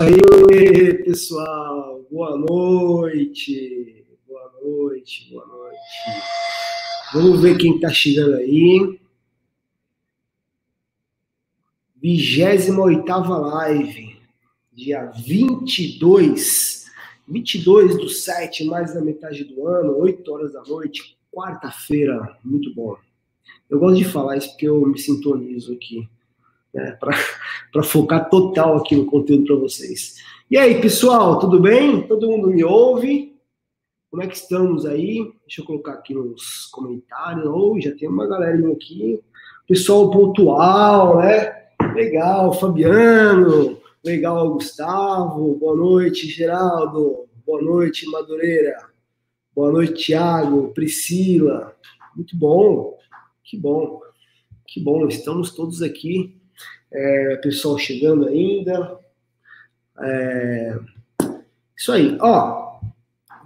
Aí, pessoal, boa noite, boa noite, boa noite. Vamos ver quem está chegando aí. 28 live, dia 22, 22 do 7, mais da metade do ano, 8 horas da noite, quarta-feira, muito bom. Eu gosto de falar isso porque eu me sintonizo aqui né, para focar total aqui no conteúdo para vocês. E aí, pessoal, tudo bem? Todo mundo me ouve? Como é que estamos aí? Deixa eu colocar aqui nos comentários. Oh, já tem uma galerinha aqui. Pessoal pontual, né? Legal, Fabiano. Legal, Gustavo. Boa noite, Geraldo. Boa noite, Madureira. Boa noite, Tiago, Priscila. Muito bom. Que bom. Que bom. Estamos todos aqui é, pessoal chegando ainda. É, isso aí. Ó,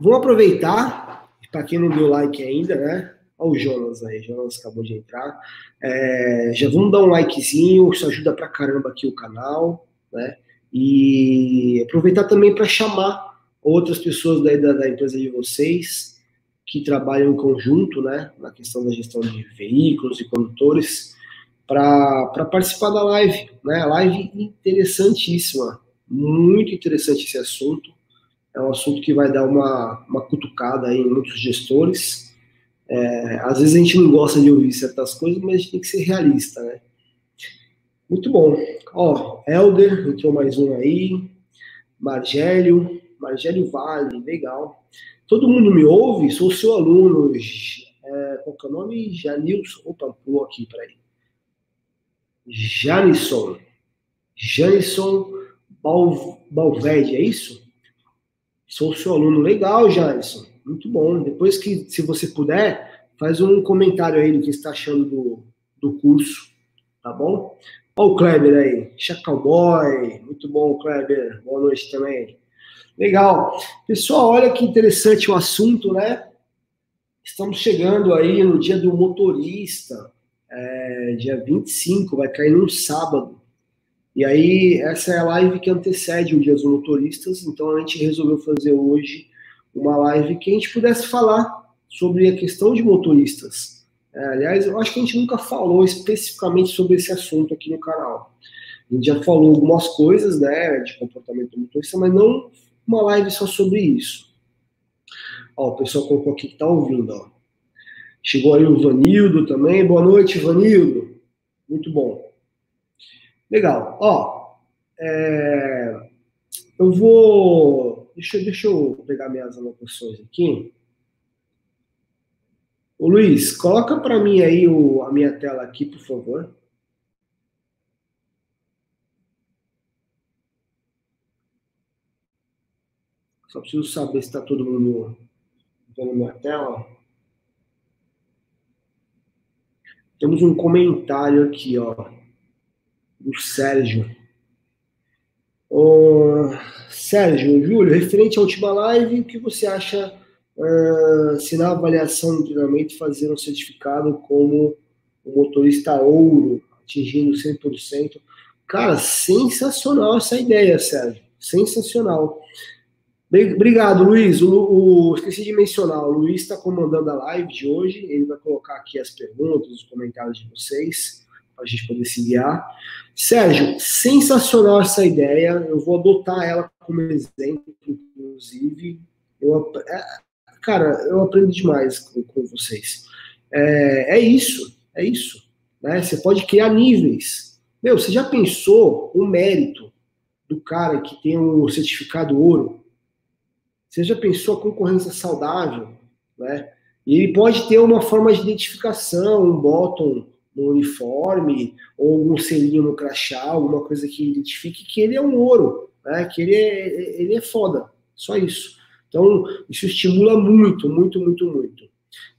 vou aproveitar, para quem não deu like ainda, né? Olha o Jonas aí, Jonas acabou de entrar. É, já vamos dar um likezinho, isso ajuda pra caramba aqui o canal, né? E aproveitar também para chamar outras pessoas daí da, da, empresa de vocês que trabalham em conjunto, né? Na questão da gestão de veículos e condutores para participar da live. Né? Live interessantíssima, muito interessante esse assunto. É um assunto que vai dar uma, uma cutucada em muitos gestores. É, às vezes a gente não gosta de ouvir certas coisas, mas a gente tem que ser realista, né? Muito bom. Ó, Helder, entrou mais um aí. Margélio, Margélio Vale, legal. Todo mundo me ouve? Sou seu aluno. É, qual que é o nome? Janilson. Opa, pulou aqui, peraí. Janison. Janison Balverde, é isso? Sou seu aluno. Legal, Janison. Muito bom. Depois que, se você puder, faz um comentário aí do que está achando do, do curso, tá bom? Olha o Kleber aí. Chacalboy. Muito bom, Kleber. Boa noite também. Legal. Pessoal, olha que interessante o assunto, né? Estamos chegando aí no dia do motorista é, dia 25, vai cair num sábado. E aí, essa é a live que antecede o Dia dos Motoristas, então a gente resolveu fazer hoje uma live que a gente pudesse falar sobre a questão de motoristas. É, aliás, eu acho que a gente nunca falou especificamente sobre esse assunto aqui no canal. A gente já falou algumas coisas, né, de comportamento do motorista, mas não uma live só sobre isso. Ó, o pessoal colocou aqui que tá ouvindo, ó. Chegou aí o Vanildo também. Boa noite, Vanildo. Muito bom. Legal. Ó, é, eu vou. Deixa, deixa eu pegar minhas anotações aqui. Ô Luiz, coloca para mim aí o, a minha tela aqui, por favor. Só preciso saber se está todo mundo vendo minha tela. Temos um comentário aqui, ó, do Sérgio. Ô, Sérgio, Júlio, referente à última live, o que você acha uh, se na avaliação do treinamento fazer um certificado como o motorista ouro, atingindo 100%? Cara, sensacional essa ideia, Sérgio. Sensacional. Obrigado, Luiz. O, o, esqueci de mencionar, o Luiz está comandando a live de hoje. Ele vai colocar aqui as perguntas, os comentários de vocês, para a gente poder se guiar. Sérgio, sensacional essa ideia. Eu vou adotar ela como exemplo, inclusive. Eu, é, cara, eu aprendo demais com, com vocês. É, é, isso, é isso. Né? Você pode criar níveis. Meu, você já pensou o mérito do cara que tem o um certificado ouro? Você já pensou a concorrência saudável, né? E ele pode ter uma forma de identificação, um bottom no uniforme, ou um selinho no crachá, alguma coisa que identifique que ele é um ouro, né? Que ele é, ele é foda. Só isso. Então, isso estimula muito, muito, muito, muito.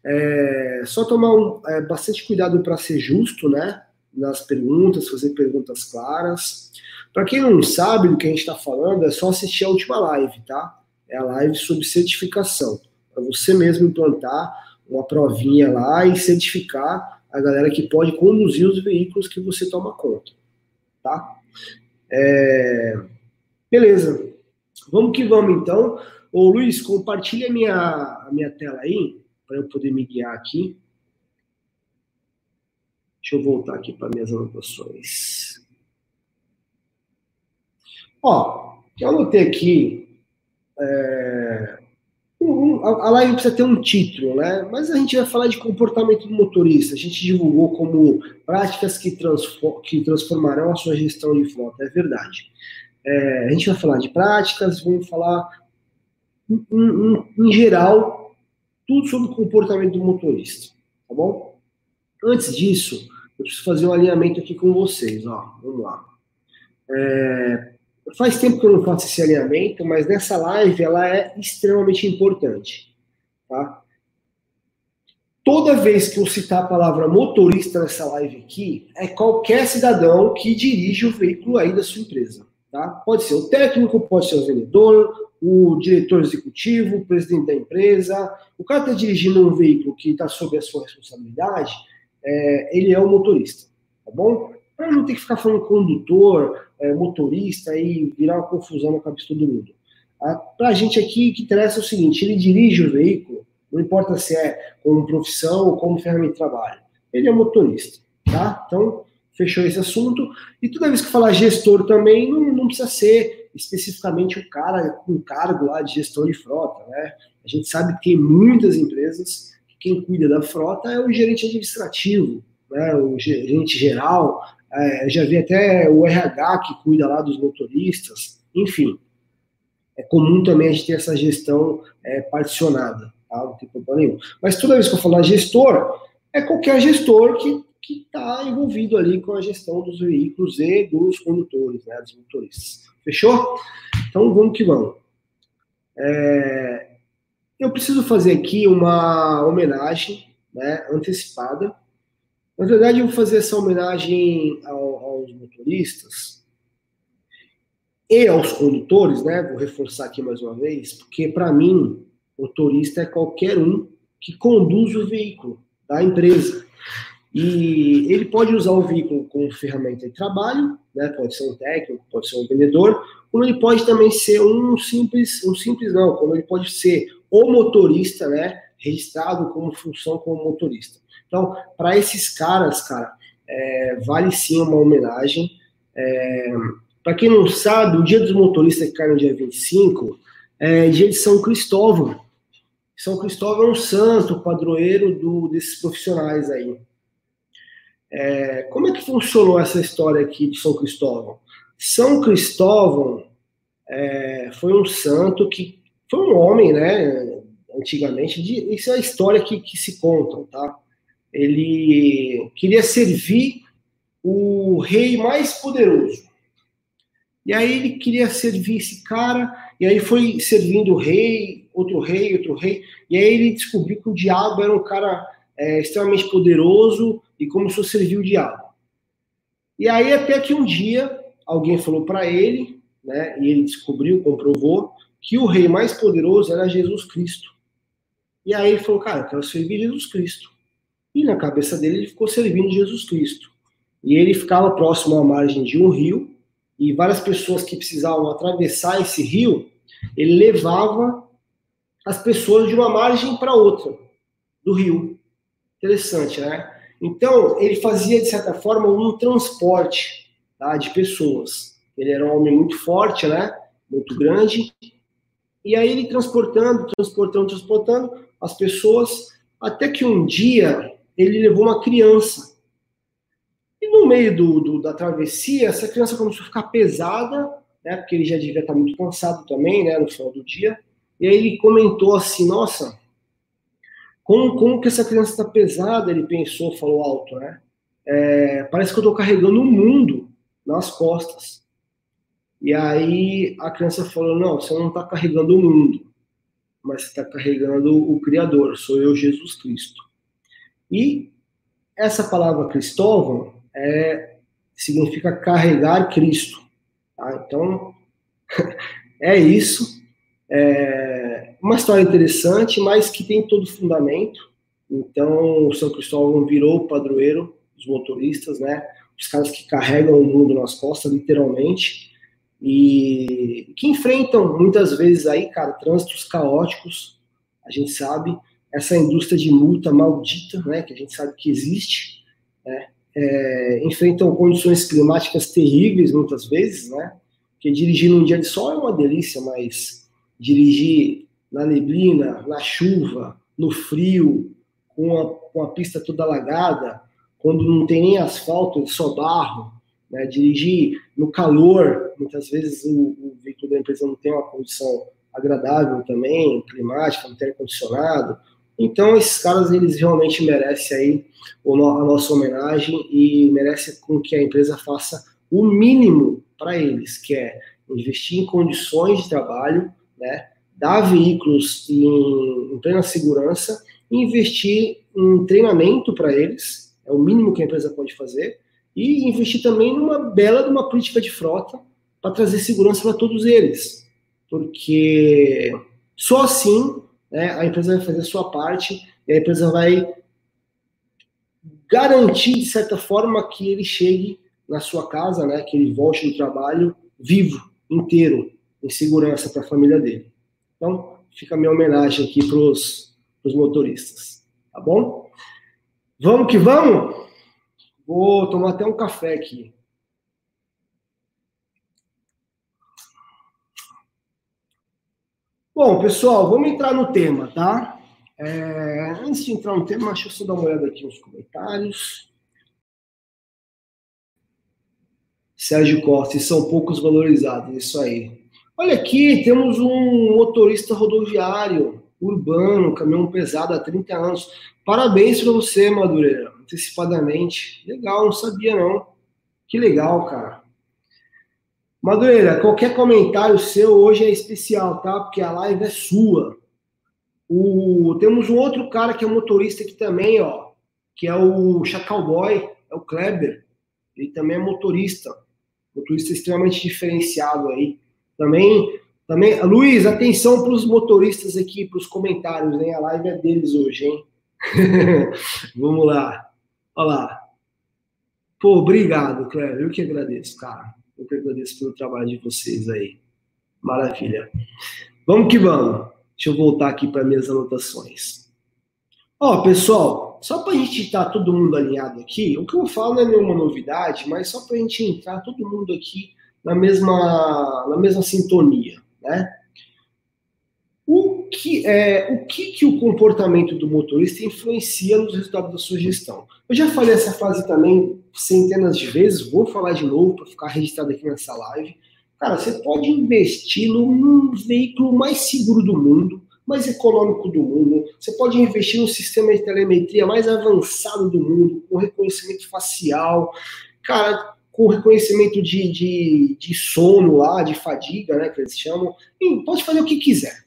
É, só tomar um, é, bastante cuidado para ser justo, né? Nas perguntas, fazer perguntas claras. Para quem não sabe do que a gente está falando, é só assistir a última live, tá? É a live sobre certificação, para você mesmo implantar uma provinha lá e certificar a galera que pode conduzir os veículos que você toma conta, tá? É... Beleza. Vamos que vamos, então. Ô, Luiz, compartilha a minha, a minha tela aí, para eu poder me guiar aqui. Deixa eu voltar aqui para minhas anotações. Ó, eu anotei aqui. É, um, a live precisa ter um título, né? Mas a gente vai falar de comportamento do motorista. A gente divulgou como práticas que, transform, que transformarão a sua gestão de frota. É verdade. É, a gente vai falar de práticas, vamos falar em, em, em geral tudo sobre o comportamento do motorista, tá bom? Antes disso, eu preciso fazer um alinhamento aqui com vocês, ó. Vamos lá. É, Faz tempo que eu não faço esse alinhamento, mas nessa live ela é extremamente importante. Tá? Toda vez que eu citar a palavra motorista nessa live aqui, é qualquer cidadão que dirige o veículo aí da sua empresa. Tá? Pode ser o técnico, pode ser o vendedor, o diretor executivo, o presidente da empresa. O cara está dirigindo um veículo que está sob a sua responsabilidade, é, ele é o motorista. Tá bom? Para não ter que ficar falando condutor, é, motorista e virar uma confusão na cabeça de todo mundo. Para a gente aqui, o que interessa é o seguinte: ele dirige o veículo, não importa se é como profissão ou como ferramenta de trabalho, ele é motorista, tá? Então, fechou esse assunto. E toda vez que falar gestor também, não, não precisa ser especificamente o cara com cargo lá de gestão de frota, né? A gente sabe que tem muitas empresas que quem cuida da frota é o gerente administrativo, né? o gerente geral, é, já vi até o RH que cuida lá dos motoristas, enfim. É comum também a gente ter essa gestão é, particionada, tá? não tem problema nenhum. Mas toda vez que eu falar gestor, é qualquer gestor que está envolvido ali com a gestão dos veículos e dos condutores, né, dos motoristas. Fechou? Então vamos que vamos. É, eu preciso fazer aqui uma homenagem né, antecipada na verdade, eu vou fazer essa homenagem ao, aos motoristas e aos condutores, né? Vou reforçar aqui mais uma vez, porque para mim, motorista é qualquer um que conduz o veículo da empresa. E ele pode usar o veículo como ferramenta de trabalho, né? Pode ser um técnico, pode ser um vendedor, como ele pode também ser um simples, um simples não, como ele pode ser o motorista, né? Registrado como função como motorista. Então, para esses caras, cara, é, vale sim uma homenagem. É, para quem não sabe, o dia dos motoristas que cai no dia 25 é dia de São Cristóvão. São Cristóvão é um santo, padroeiro do, desses profissionais aí. É, como é que funcionou essa história aqui de São Cristóvão? São Cristóvão é, foi um santo que foi um homem, né? Antigamente, de, isso é a história que, que se contam, tá? Ele queria servir o rei mais poderoso. E aí ele queria servir esse cara, e aí foi servindo o rei, outro rei, outro rei, e aí ele descobriu que o diabo era um cara é, extremamente poderoso e começou a servir o diabo. E aí até que um dia alguém falou para ele, né, e ele descobriu, comprovou, que o rei mais poderoso era Jesus Cristo. E aí ele falou, cara, eu quero servir Jesus Cristo. E na cabeça dele ele ficou servindo Jesus Cristo. E ele ficava próximo à margem de um rio, e várias pessoas que precisavam atravessar esse rio, ele levava as pessoas de uma margem para outra do rio. Interessante, né? Então, ele fazia, de certa forma, um transporte tá, de pessoas. Ele era um homem muito forte, né? Muito grande. E aí ele transportando, transportando, transportando as pessoas, até que um dia ele levou uma criança. E no meio do, do, da travessia, essa criança começou a ficar pesada, né, porque ele já devia estar muito cansado também, né, no final do dia. E aí ele comentou assim, nossa, como, como que essa criança está pesada? Ele pensou, falou alto, né? É, parece que eu estou carregando o mundo nas costas. E aí a criança falou, não, você não está carregando o mundo, mas está carregando o Criador, sou eu, Jesus Cristo. E essa palavra Cristóvão é, significa carregar Cristo. Tá? Então, é isso. É uma história interessante, mas que tem todo fundamento. Então, o São Cristóvão virou o padroeiro dos motoristas, né? Os caras que carregam o mundo nas costas, literalmente. e que enfrentam muitas vezes aí, cara, trânsitos caóticos, a gente sabe, essa indústria de multa maldita, né, que a gente sabe que existe, né, é, enfrentam condições climáticas terríveis muitas vezes, né, que dirigir num dia de sol é uma delícia, mas dirigir na neblina, na chuva, no frio, com a, com a pista toda alagada, quando não tem nem asfalto, é só barro, né, dirigir no calor, muitas vezes o, o, veículo da empresa não tem uma condição agradável também, climática, não tem ar-condicionado. Então, esses caras, eles realmente merecem aí a nossa homenagem e merecem com que a empresa faça o mínimo para eles, que é investir em condições de trabalho, né, dar veículos em, em plena segurança investir em treinamento para eles, é o mínimo que a empresa pode fazer, e investir também numa bela uma política de frota para trazer segurança para todos eles, porque só assim né, a empresa vai fazer a sua parte e a empresa vai garantir de certa forma que ele chegue na sua casa, né, que ele volte do trabalho vivo, inteiro, em segurança para a família dele. Então, fica a minha homenagem aqui para os motoristas, tá bom? Vamos que vamos? Vou tomar até um café aqui. Bom, pessoal, vamos entrar no tema, tá? É, antes de entrar no tema, deixa eu só dar uma olhada aqui nos comentários. Sérgio Costa, e são poucos valorizados, isso aí. Olha aqui, temos um motorista rodoviário urbano, caminhão pesado há 30 anos. Parabéns para você, Madureira antecipadamente. Legal, não sabia não. Que legal, cara. Madureira, qualquer comentário seu hoje é especial, tá? Porque a live é sua. O, temos um outro cara que é motorista aqui também, ó, que é o Chacal Boy, é o Kleber. Ele também é motorista, motorista extremamente diferenciado aí. Também, também, Luiz, atenção para os motoristas aqui, para os comentários, hein? A live é deles hoje, hein? Vamos lá. Olha lá. Pô, obrigado, Cléber. Eu que agradeço, cara. Eu que agradeço pelo trabalho de vocês aí. Maravilha. Vamos que vamos. Deixa eu voltar aqui para minhas anotações. Ó, pessoal, só para a gente estar tá todo mundo alinhado aqui, o que eu falo não é nenhuma novidade, mas só para a gente entrar todo mundo aqui na mesma, na mesma sintonia, né? Que, é, o que, que o comportamento do motorista influencia nos resultados da sua gestão? Eu já falei essa frase também centenas de vezes, vou falar de novo para ficar registrado aqui nessa live. Cara, você pode investir num veículo mais seguro do mundo, mais econômico do mundo. Você pode investir num sistema de telemetria mais avançado do mundo, com reconhecimento facial, cara, com reconhecimento de, de, de sono lá, de fadiga, né, que eles chamam. Enfim, pode fazer o que quiser.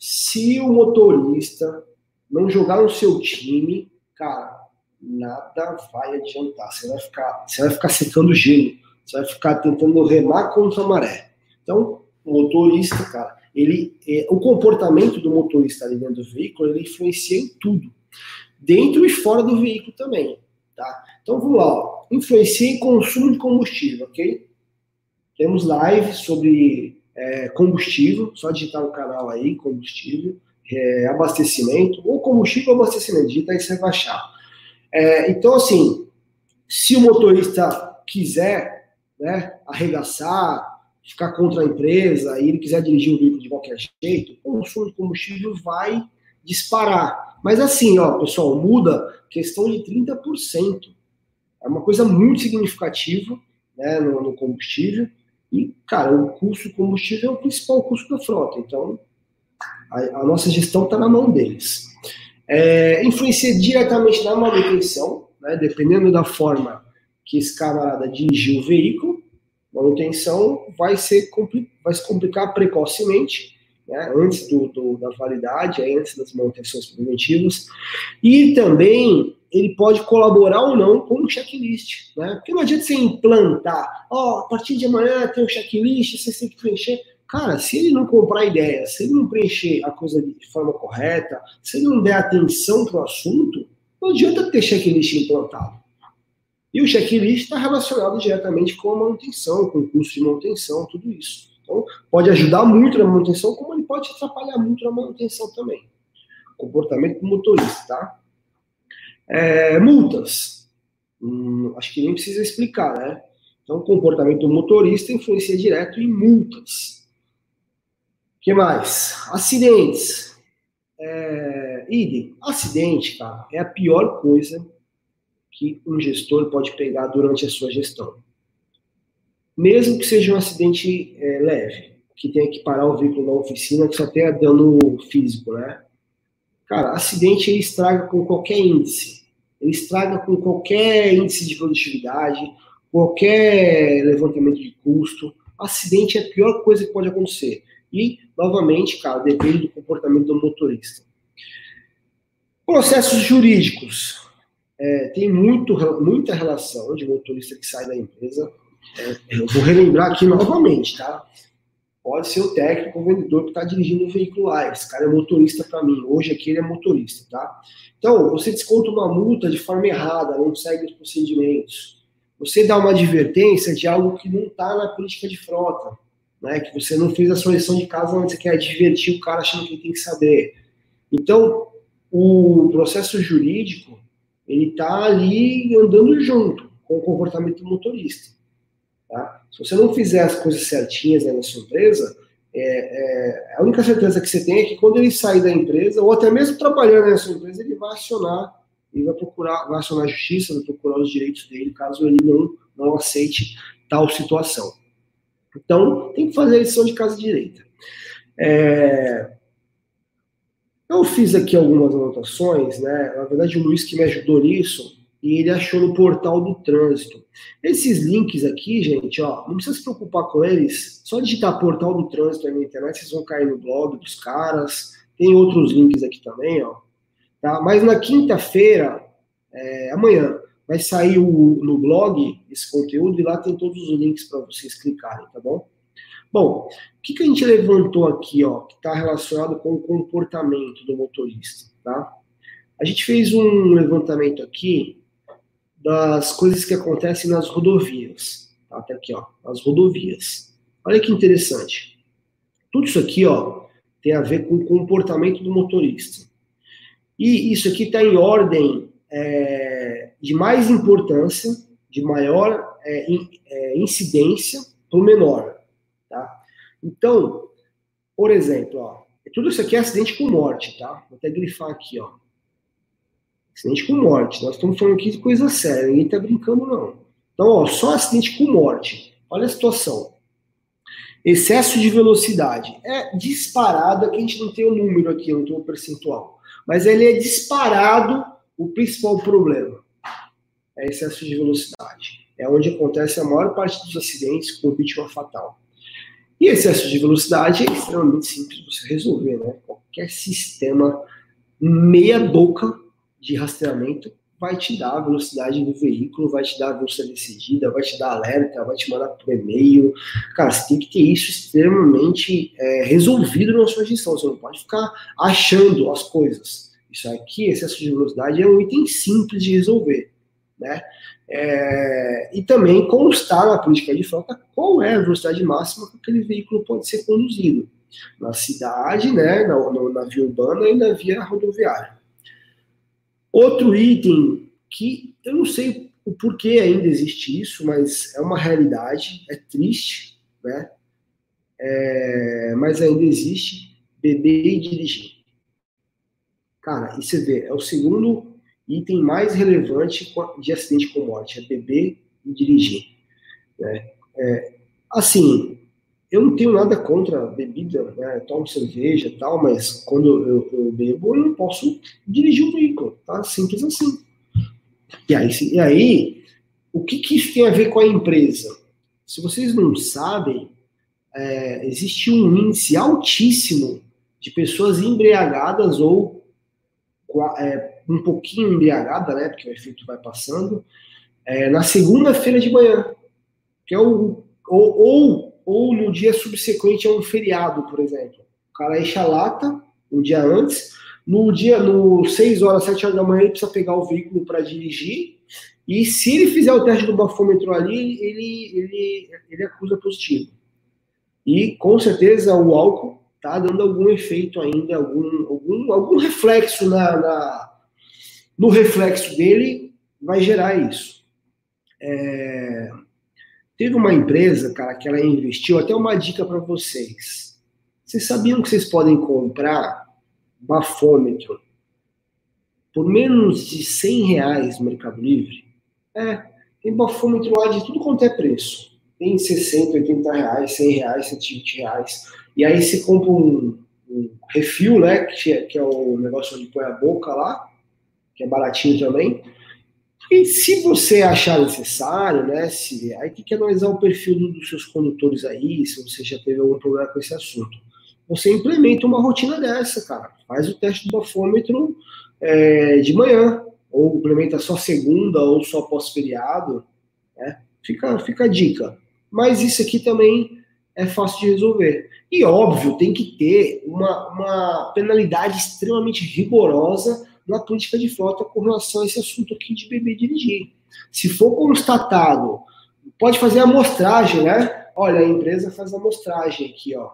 Se o motorista não jogar no seu time, cara, nada vai adiantar. Você vai ficar, você vai ficar secando gelo. Você vai ficar tentando remar contra a maré. Então, o motorista, cara, ele, é, o comportamento do motorista ali dentro do veículo, ele influencia em tudo, dentro e fora do veículo também, tá? Então, vamos lá, ó. influencia em consumo de combustível, ok? Temos live sobre é, combustível, só digitar no canal aí, combustível, é, abastecimento, ou combustível ou abastecimento, digita aí você vai achar. É, então, assim, se o motorista quiser né, arregaçar, ficar contra a empresa e ele quiser dirigir o veículo de qualquer jeito, o consumo de combustível vai disparar. Mas assim, ó, pessoal, muda questão de 30%. É uma coisa muito significativa né, no, no combustível. E, cara, o custo do combustível é o principal custo da frota. Então, a, a nossa gestão está na mão deles. É, influencia diretamente na manutenção, né, dependendo da forma que esse camarada dirigiu o veículo, manutenção vai, ser, vai se complicar precocemente, né, antes do, do, da validade, antes das manutenções preventivas, e também ele pode colaborar ou não com o checklist, né? Porque não adianta você implantar, ó, oh, a partir de amanhã tem um checklist, você tem que preencher. Cara, se ele não comprar ideia, se ele não preencher a coisa de forma correta, se ele não der atenção para o assunto, não adianta ter checklist implantado. E o checklist está relacionado diretamente com a manutenção, com o custo de manutenção, tudo isso. Então, pode ajudar muito na manutenção, como ele pode atrapalhar muito na manutenção também. Comportamento do motorista, tá? É, multas. Hum, acho que nem precisa explicar, né? Então, o comportamento do motorista influencia direto em multas. O que mais? Acidentes. É, idem. Acidente, cara, é a pior coisa que um gestor pode pegar durante a sua gestão. Mesmo que seja um acidente é, leve, que tenha que parar o veículo na oficina, que só tenha dano físico, né? Cara, acidente ele estraga com qualquer índice. Ele estraga com qualquer índice de produtividade, qualquer levantamento de custo. Acidente é a pior coisa que pode acontecer. E, novamente, cara, depende do comportamento do motorista. Processos jurídicos. É, tem muito, muita relação de motorista que sai da empresa. É, eu vou relembrar aqui novamente, tá? Pode ser o técnico o vendedor que está dirigindo um veículo lá. Esse cara é motorista para mim. Hoje aqui ele é motorista, tá? Então, você desconta uma multa de forma errada, não segue os procedimentos. Você dá uma advertência de algo que não está na política de frota, né? Que você não fez a sua lição de casa onde você quer advertir o cara achando que ele tem que saber. Então, o processo jurídico ele está ali andando junto com o comportamento do motorista. Tá? Se você não fizer as coisas certinhas na sua empresa, é, é, a única certeza que você tem é que quando ele sair da empresa, ou até mesmo trabalhando na sua empresa, ele vai acionar, ele vai procurar, vai acionar a justiça, vai procurar os direitos dele, caso ele não, não aceite tal situação. Então, tem que fazer a lição de casa direita. É, eu fiz aqui algumas anotações, né? Na verdade, o Luiz que me ajudou nisso, e ele achou no portal do trânsito. Esses links aqui, gente, ó, não precisa se preocupar com eles. Só digitar portal do trânsito aí na internet, vocês vão cair no blog dos caras. Tem outros links aqui também, ó. Tá? Mas na quinta-feira, é, amanhã, vai sair o, no blog esse conteúdo e lá tem todos os links para vocês clicarem, tá bom? Bom, o que, que a gente levantou aqui, ó, que está relacionado com o comportamento do motorista, tá? A gente fez um levantamento aqui das coisas que acontecem nas rodovias. Tá? Até aqui, ó, as rodovias. Olha que interessante. Tudo isso aqui, ó, tem a ver com o comportamento do motorista. E isso aqui está em ordem é, de mais importância, de maior é, in, é, incidência para o menor. Tá? Então, por exemplo, ó, tudo isso aqui é acidente com morte, tá? Vou até grifar aqui, ó. Acidente com morte. Nós estamos falando aqui de coisa séria, ninguém está brincando, não. Então, ó, só acidente com morte. Olha a situação. Excesso de velocidade. É disparado, a gente não tem o número aqui, não tem o percentual. Mas ele é disparado o principal problema. É excesso de velocidade. É onde acontece a maior parte dos acidentes com vítima fatal. E excesso de velocidade é extremamente simples de você resolver, né? Qualquer sistema meia boca de rastreamento vai te dar a velocidade do veículo, vai te dar a velocidade decidida, vai te dar alerta, vai te mandar por e-mail. Cara, você tem que ter isso extremamente é, resolvido na sua gestão. Você não pode ficar achando as coisas. Isso aqui, excesso de velocidade, é um item simples de resolver. Né? É, e também constar na política de frota qual é a velocidade máxima que aquele veículo pode ser conduzido na cidade, né, na, na via urbana e na via rodoviária. Outro item que eu não sei o porquê ainda existe isso, mas é uma realidade, é triste, né? É, mas ainda existe beber e dirigir. Cara, e você vê, é o segundo item mais relevante de acidente com morte, é beber e dirigir. Né? É, assim, eu não tenho nada contra bebida, né? Tomo cerveja e tal, mas quando eu, eu, bebo, eu não posso dirigir um veículo, tá? Simples assim. E aí, e aí o que, que isso tem a ver com a empresa? Se vocês não sabem, é, existe um índice altíssimo de pessoas embriagadas ou é, um pouquinho embriagada, né? Porque o efeito vai passando, é, na segunda-feira de manhã, que é o ou, ou ou no dia subsequente a um feriado, por exemplo. O cara enche a lata um dia antes, no dia, no 6 horas, 7 horas da manhã, ele precisa pegar o veículo para dirigir, E se ele fizer o teste do bafômetro ali, ele, ele, ele acusa positivo. E com certeza o álcool está dando algum efeito ainda, algum, algum, algum reflexo na, na, no reflexo dele vai gerar isso. É, teve uma empresa, cara, que ela investiu, até uma dica para vocês. Vocês sabiam que vocês podem comprar bafômetro por menos de 100 reais no Mercado Livre? É, tem bafômetro lá de tudo quanto é preço. Tem 60, 80 reais, 100 reais, 120 reais. E aí você compra um, um refil, né? Que é, que é o negócio onde põe a boca lá, que é baratinho também. E se você achar necessário, né? Se, aí tem que analisar o perfil dos seus condutores aí, se você já teve algum problema com esse assunto. Você implementa uma rotina dessa, cara. Faz o teste do bafômetro é, de manhã, ou implementa só segunda ou só pós-feriado. Né? Fica, fica a dica. Mas isso aqui também é fácil de resolver. E óbvio, tem que ter uma, uma penalidade extremamente rigorosa na política de frota com relação a esse assunto aqui de beber e dirigir. Se for constatado, pode fazer a amostragem, né? Olha, a empresa faz a amostragem aqui, ó.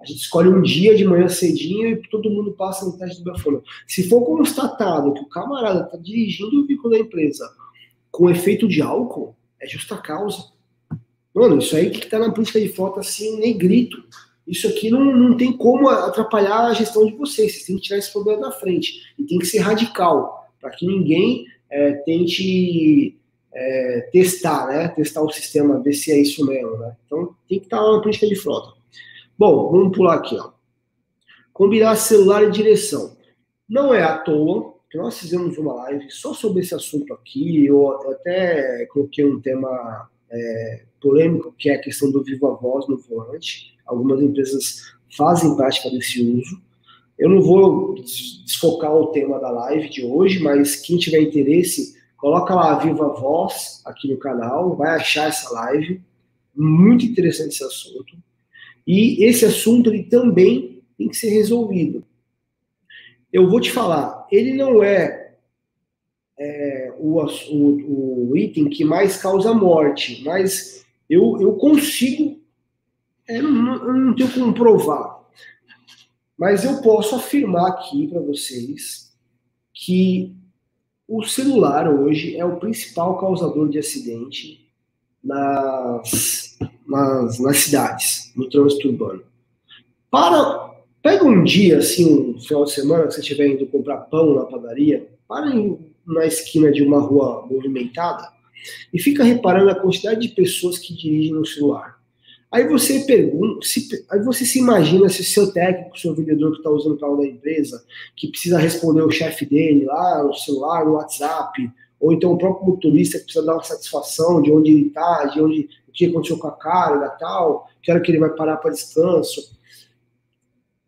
A gente escolhe um dia de manhã cedinho e todo mundo passa no teste do bafômetro. Se for constatado que o camarada está dirigindo o veículo da empresa com efeito de álcool, é justa causa. Mano, isso aí que está na política de frota assim, negrito. Isso aqui não, não tem como atrapalhar a gestão de vocês. Vocês têm que tirar esse problema da frente. E tem que ser radical, para que ninguém é, tente é, testar, né? Testar o sistema, ver se é isso mesmo, né? Então tem que estar na política de frota. Bom, vamos pular aqui, ó. Combinar celular e direção. Não é à toa que nós fizemos uma live só sobre esse assunto aqui. Eu até coloquei um tema é, polêmico, que é a questão do viva voz no volante. Algumas empresas fazem prática desse uso. Eu não vou desfocar o tema da live de hoje, mas quem tiver interesse, coloca lá a Viva Voz aqui no canal, vai achar essa live. Muito interessante esse assunto. E esse assunto ele também tem que ser resolvido. Eu vou te falar, ele não é, é o, o, o, item que mais causa morte, mas eu, eu consigo, é, não, não tenho como provar, mas eu posso afirmar aqui para vocês que o celular hoje é o principal causador de acidente nas, nas, nas cidades, no trânsito urbano. Para, pega um dia, assim, um final de semana, que você estiver indo comprar pão na padaria, para em, na esquina de uma rua movimentada e fica reparando a quantidade de pessoas que dirigem no celular. Aí você pergunta, se, aí você se imagina se seu técnico, seu vendedor que está usando o carro da empresa, que precisa responder o chefe dele lá no celular, no WhatsApp, ou então o próprio motorista que precisa dar uma satisfação de onde ele está, de onde o que aconteceu com a carga, tal, que hora que ele vai parar para descanso.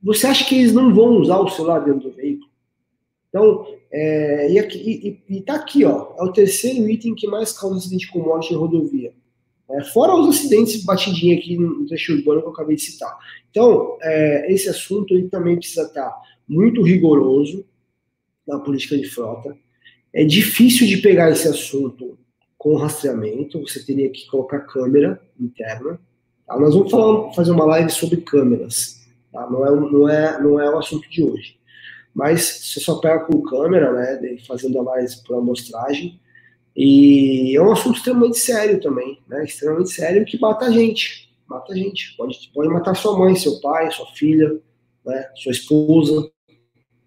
Você acha que eles não vão usar o celular dentro do veículo? Então, é, e, aqui, e, e tá aqui, ó, é o terceiro item que mais causa acidente com morte em rodovia. É, fora os acidentes batidinha aqui no trecho urbano que eu acabei de citar. Então, é, esse assunto ele também precisa estar muito rigoroso na política de frota. É difícil de pegar esse assunto com rastreamento, você teria que colocar câmera interna. Tá? Nós vamos falar, fazer uma live sobre câmeras, tá? não, é, não, é, não é o assunto de hoje. Mas você só pega com câmera, né, fazendo análise por amostragem, e é um assunto extremamente sério também, né, extremamente sério que mata a gente, mata a gente. Pode, pode matar sua mãe, seu pai, sua filha, né, sua esposa,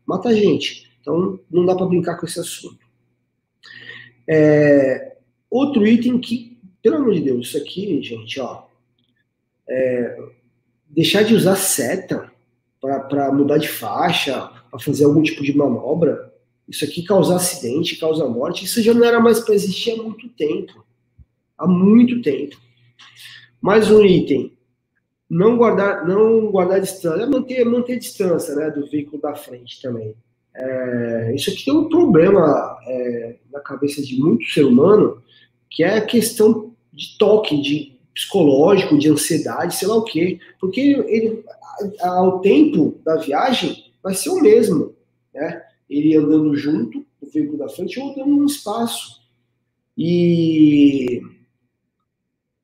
mata a gente. Então não dá para brincar com esse assunto. É, outro item que, pelo amor de Deus, isso aqui, gente, ó, é, deixar de usar seta para mudar de faixa, para fazer algum tipo de manobra, isso aqui causa acidente, causa morte, isso já não era mais para existir há muito tempo. Há muito tempo. Mais um item. Não guardar, não guardar distância, é manter, manter distância né, do veículo da frente também. É, isso aqui tem um problema é, na cabeça de muito ser humano, que é a questão de toque, de psicológico, de ansiedade, sei lá o quê. Porque ele, ao tempo da viagem vai ser o mesmo, né? Ele andando junto, o veículo da frente, ou andando no espaço. E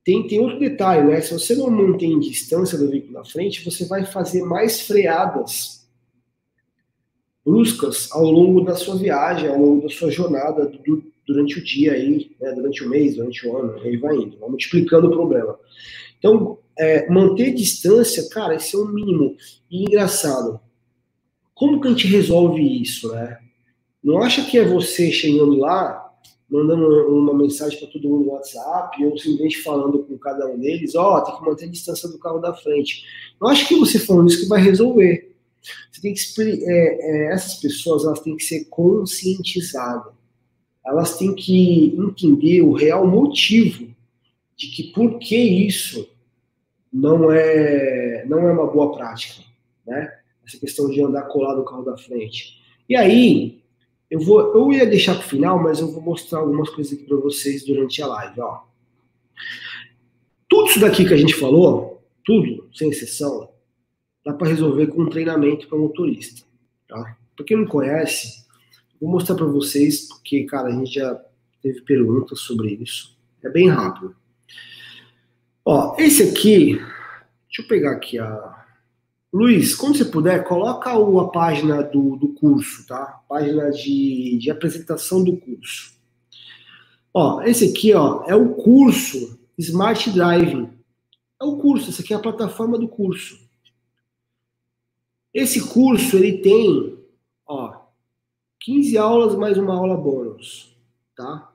tem, tem outro detalhe, né? Se você não mantém distância do veículo na frente, você vai fazer mais freadas bruscas ao longo da sua viagem, ao longo da sua jornada do, durante o dia aí, né? durante o mês, durante o ano, aí vai indo, vai multiplicando o problema. Então, é, manter distância, cara, esse é o mínimo. E engraçado, como que a gente resolve isso, né? Não acha que é você chegando lá, mandando uma mensagem para todo mundo no WhatsApp, ou simplesmente falando com cada um deles, ó, oh, tem que manter a distância do carro da frente. Não acho que você falando isso que vai resolver. Você tem que é, é, essas pessoas elas têm que ser conscientizadas. Elas têm que entender o real motivo de que por que isso não é não é uma boa prática, né? Essa questão de andar colado o carro da frente. E aí, eu vou eu ia deixar para o final, mas eu vou mostrar algumas coisas aqui para vocês durante a live, ó. Tudo isso daqui que a gente falou, tudo, sem exceção, dá para resolver com um treinamento para motorista, tá? Para quem não conhece, vou mostrar para vocês porque, cara, a gente já teve perguntas sobre isso. É bem rápido. Ó, esse aqui, deixa eu pegar aqui a. Luiz, quando você puder, coloca a página do, do curso, tá? Página de, de apresentação do curso. Ó, esse aqui, ó, é o curso Smart Driving. É o curso, essa aqui é a plataforma do curso. Esse curso, ele tem, ó, 15 aulas mais uma aula bônus, tá?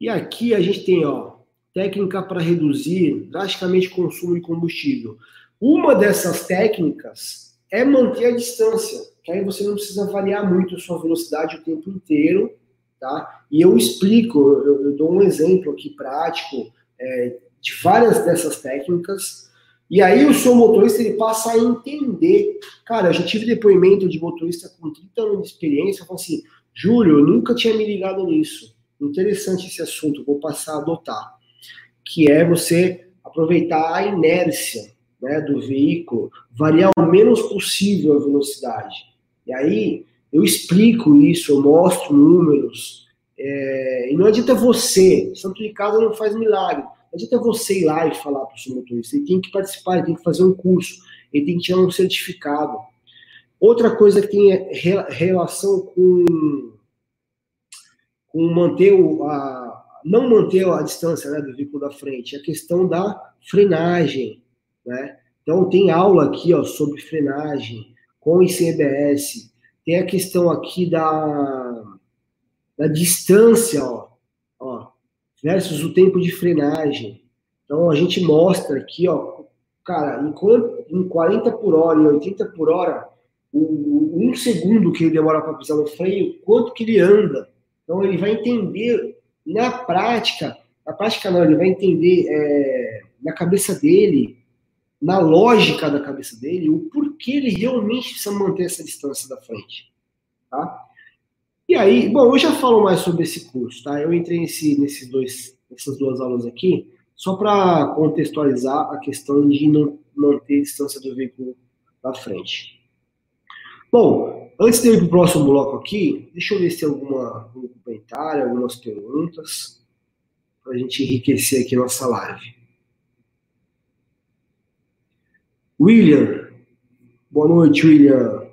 E aqui a gente tem, ó, técnica para reduzir drasticamente o consumo de combustível. Uma dessas técnicas é manter a distância, que aí você não precisa variar muito a sua velocidade o tempo inteiro, tá? E eu explico, eu, eu dou um exemplo aqui prático é, de várias dessas técnicas, e aí o seu motorista ele passa a entender. Cara, eu já tive depoimento de motorista com 30 anos de experiência, falou assim, Júlio, eu nunca tinha me ligado nisso. Interessante esse assunto, vou passar a adotar que é você aproveitar a inércia né, do veículo, variar o menos possível a velocidade. E aí eu explico isso, eu mostro números. É, e não adianta você, santo de casa não faz milagre. Não adianta você ir lá e falar para o seu motorista. Ele tem que participar, ele tem que fazer um curso, ele tem que tirar um certificado. Outra coisa que tem relação com, com manter o, a, não manter a distância né, do veículo da frente, a questão da frenagem, né? Então tem aula aqui, ó, sobre frenagem com ICBS. Tem a questão aqui da, da distância, ó, ó, versus o tempo de frenagem. Então a gente mostra aqui, ó, cara, em, em 40 por hora e 80 por hora, o, um segundo que ele demora para pisar no freio, quanto que ele anda. Então ele vai entender na prática, na prática não, ele vai entender é, na cabeça dele, na lógica da cabeça dele, o porquê ele realmente precisa manter essa distância da frente. Tá? E aí, bom, eu já falo mais sobre esse curso, tá? Eu entrei nesse, nesses dois, nessas duas aulas aqui, só para contextualizar a questão de não manter a distância do veículo da frente. Bom, Antes de ir para o próximo bloco aqui, deixa eu ver se tem alguma, algum comentário, algumas perguntas, para a gente enriquecer aqui nossa live. William, boa noite, William.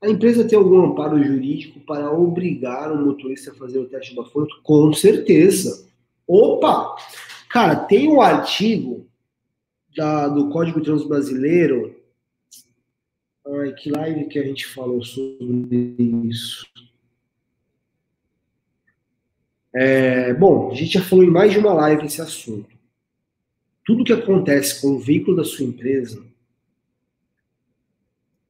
A empresa tem algum amparo jurídico para obrigar o motorista a fazer o teste do bafômetro? Com certeza. Opa! Cara, tem um artigo da, do Código Trans Brasileiro Ai, que live que a gente falou sobre isso? É, bom, a gente já falou em mais de uma live esse assunto. Tudo que acontece com o veículo da sua empresa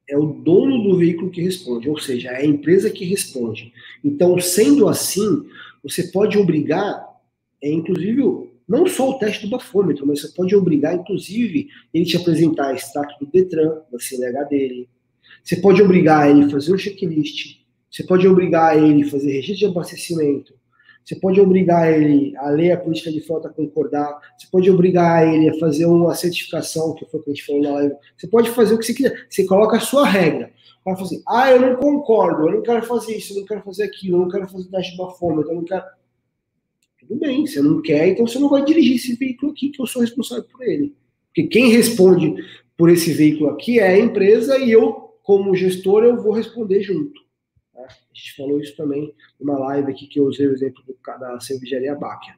é o dono do veículo que responde, ou seja, é a empresa que responde. Então, sendo assim, você pode obrigar, é, inclusive, não só o teste do bafômetro, mas você pode obrigar, inclusive, ele te apresentar extrato do Detran, da CNH dele. Você pode obrigar ele a fazer um checklist. Você pode obrigar ele a fazer registro de abastecimento. Você pode obrigar ele a ler a política de frota, concordar. Você pode obrigar ele a fazer uma certificação, que foi o que a gente falou na live. Você pode fazer o que você quiser. Você coloca a sua regra. Para fazer, ah, eu não concordo, eu não quero fazer isso, eu não quero fazer aquilo, eu não quero fazer teste de bafômetro, eu não quero Tudo bem, você não quer, então você não vai dirigir esse veículo aqui, que eu sou responsável por ele. Porque quem responde por esse veículo aqui é a empresa e eu, como gestor, eu vou responder junto. A gente falou isso também numa live aqui que eu usei o exemplo do, da cervejaria Bacher.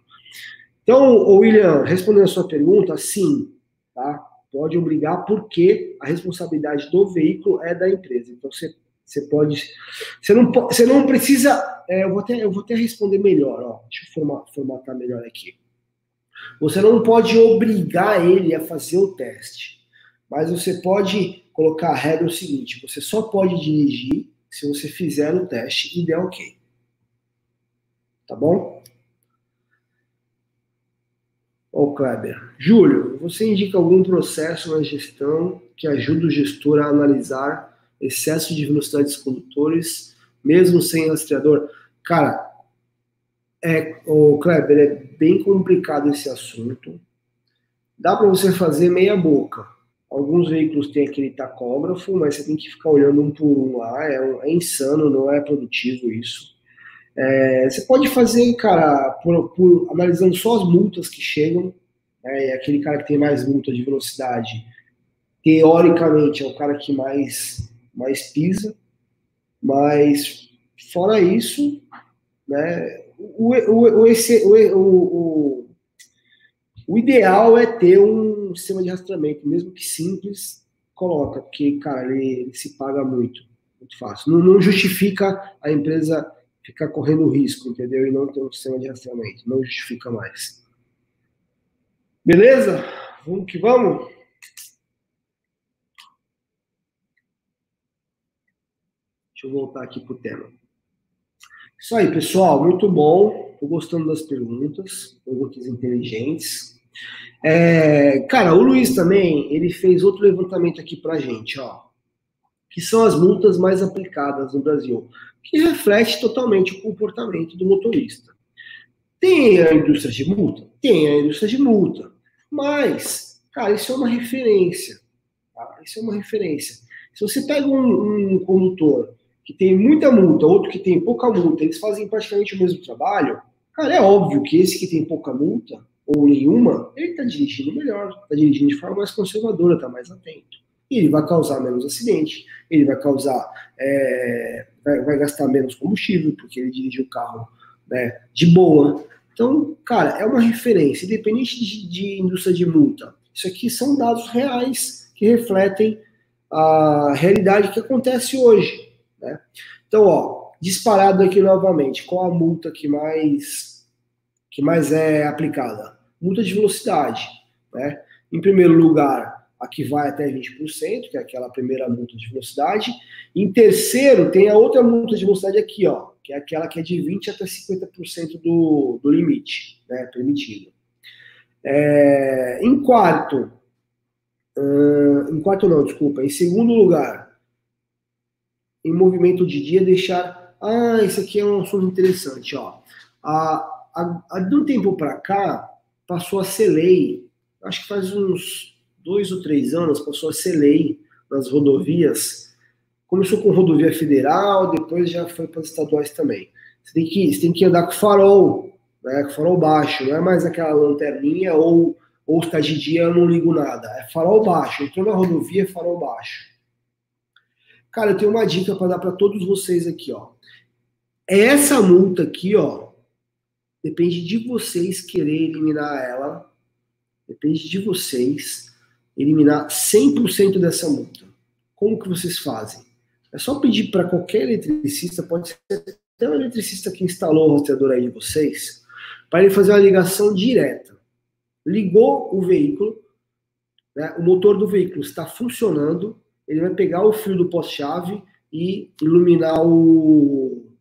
Então, William, respondendo a sua pergunta, sim, tá? Pode obrigar porque a responsabilidade do veículo é da empresa. Então, você, você pode. Você não, você não precisa. É, eu, vou até, eu vou até responder melhor, ó. Deixa eu formatar melhor aqui. Você não pode obrigar ele a fazer o teste, mas você pode colocar a regra o seguinte: você só pode dirigir se você fizer o teste e der ok. Tá bom? Ô Kleber. Júlio, você indica algum processo na gestão que ajuda o gestor a analisar excesso de velocidade dos condutores, mesmo sem rastreador? Cara, é, o Kleber, é bem complicado esse assunto. Dá para você fazer meia boca. Alguns veículos têm aquele tacógrafo, mas você tem que ficar olhando um por um lá. É, é insano, não é produtivo isso. É, você pode fazer, cara, por, por, analisando só as multas que chegam. Né, aquele cara que tem mais multa de velocidade, teoricamente, é o cara que mais, mais pisa. Mas, fora isso, né, o, o, o, o, o, o ideal é ter um sistema de rastreamento, mesmo que simples, coloca, porque, cara, ele, ele se paga muito, muito fácil. Não, não, justifica a empresa ficar correndo risco, entendeu? E não ter um sistema de rastreamento, não justifica mais. Beleza? Vamos que vamos? Deixa eu voltar aqui pro tema. Isso aí, pessoal, muito bom. Estou gostando das perguntas, perguntas inteligentes. É, cara, o Luiz também, ele fez outro levantamento aqui para a gente, ó, que são as multas mais aplicadas no Brasil, que reflete totalmente o comportamento do motorista. Tem a indústria de multa? Tem a indústria de multa, mas, cara, isso é uma referência, tá? Isso é uma referência. Se você pega um, um condutor que tem muita multa, outro que tem pouca multa, eles fazem praticamente o mesmo trabalho, cara, é óbvio que esse que tem pouca multa, ou nenhuma, ele está dirigindo melhor, está dirigindo de forma mais conservadora, está mais atento. E ele vai causar menos acidente, ele vai causar, é, vai, vai, gastar menos combustível, porque ele dirige o carro né, de boa. Então, cara, é uma referência, independente de, de indústria de multa. Isso aqui são dados reais que refletem a realidade que acontece hoje. Né? Então, ó, disparado aqui novamente, qual a multa que mais, que mais é aplicada? Multa de velocidade. Né? Em primeiro lugar, a que vai até 20%, que é aquela primeira multa de velocidade. Em terceiro, tem a outra multa de velocidade aqui, ó, que é aquela que é de 20% até 50% do, do limite né, permitido. É, em quarto, em quarto não, desculpa, em segundo lugar, em movimento de dia deixar. Ah, isso aqui é um assunto interessante, ó. A, a de um tempo para cá passou a ser lei, acho que faz uns dois ou três anos passou a ser lei nas rodovias. Começou com rodovia federal, depois já foi para as estaduais também. Você tem que, você tem que andar com farol, né, com farol baixo, não é mais aquela lanterninha ou ou está de dia eu não ligo nada. É farol baixo. Entrou na rodovia, é farol baixo. Cara, eu tenho uma dica para dar para todos vocês aqui, ó. Essa multa aqui, ó, depende de vocês querer eliminar ela. Depende de vocês eliminar 100% dessa multa. Como que vocês fazem? É só pedir para qualquer eletricista, pode ser até o eletricista que instalou o rastreador aí de vocês, para ele fazer uma ligação direta. Ligou o veículo, né, o motor do veículo está funcionando, ele vai pegar o fio do pós-chave e iluminar o,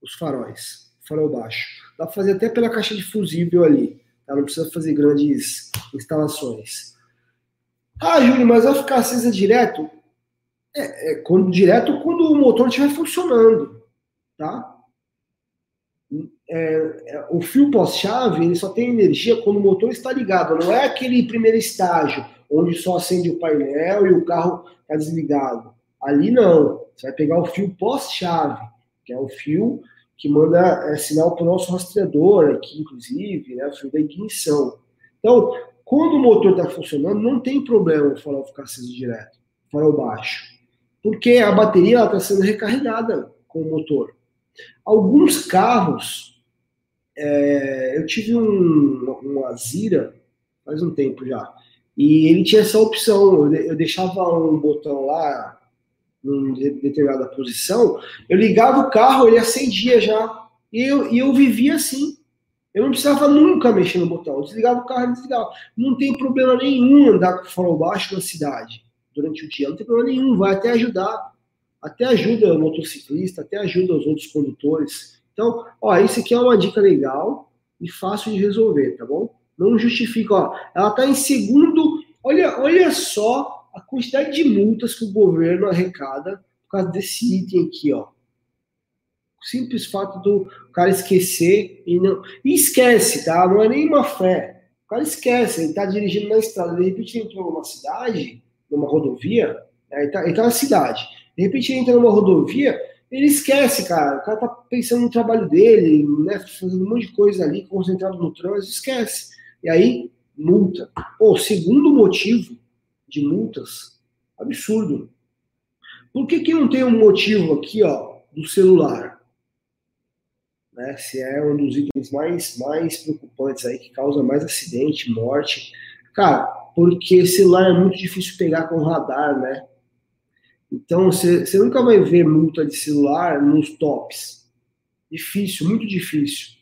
os faróis, farol baixo. Dá para fazer até pela caixa de fusível ali, tá? não precisa fazer grandes instalações. Ah, Júlio, mas vai ficar acesa direto? É, é quando, direto quando o motor estiver funcionando, tá? É, é, o fio pós-chave ele só tem energia quando o motor está ligado, não é aquele primeiro estágio onde só acende o painel e o carro está desligado. Ali não. Você vai pegar o fio pós-chave, que é o fio que manda é, sinal para o nosso rastreador aqui, inclusive, né, da ignição. Então, quando o motor está funcionando, não tem problema o farol ficar aceso direto, farol baixo, porque a bateria está sendo recarregada com o motor. Alguns carros, é, eu tive um, um Azira faz um tempo já, e ele tinha essa opção, eu deixava um botão lá em determinada posição, eu ligava o carro, ele acendia já. E eu, e eu vivia assim. Eu não precisava nunca mexer no botão. Eu desligava o carro desligava. Não tem problema nenhum andar com o farol baixo na cidade durante o dia. Não tem problema nenhum. Vai até ajudar. Até ajuda o motociclista, até ajuda os outros condutores. Então, ó, isso aqui é uma dica legal e fácil de resolver, tá bom? Não justifica, ó. Ela tá em segundo. Olha, olha só a quantidade de multas que o governo arrecada por causa desse item aqui, ó. O simples fato do cara esquecer e não. E esquece, tá? Não é nem uma fé. O cara esquece, ele tá dirigindo na estrada, de repente ele entrou numa cidade, numa rodovia, né? ele, tá, ele tá na cidade. De repente ele entra numa rodovia, ele esquece, cara. O cara tá pensando no trabalho dele, né? Fazendo um monte de coisa ali, concentrado no trânsito, esquece. E aí, multa. Pô, segundo motivo de multas. Absurdo. Por que, que não tem um motivo aqui, ó, do celular? Né? Se é um dos itens mais, mais preocupantes aí, que causa mais acidente, morte. Cara, porque celular é muito difícil pegar com radar, né? Então, você nunca vai ver multa de celular nos tops. Difícil, muito difícil.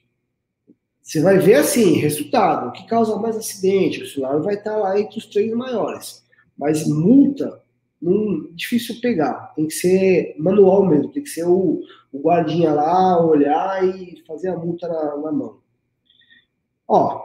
Você vai ver assim, resultado, o que causa mais acidente, o celular vai estar lá entre os três maiores. Mas multa, não, difícil pegar. Tem que ser manual mesmo. Tem que ser o, o guardinha lá, olhar e fazer a multa na, na mão. Ó,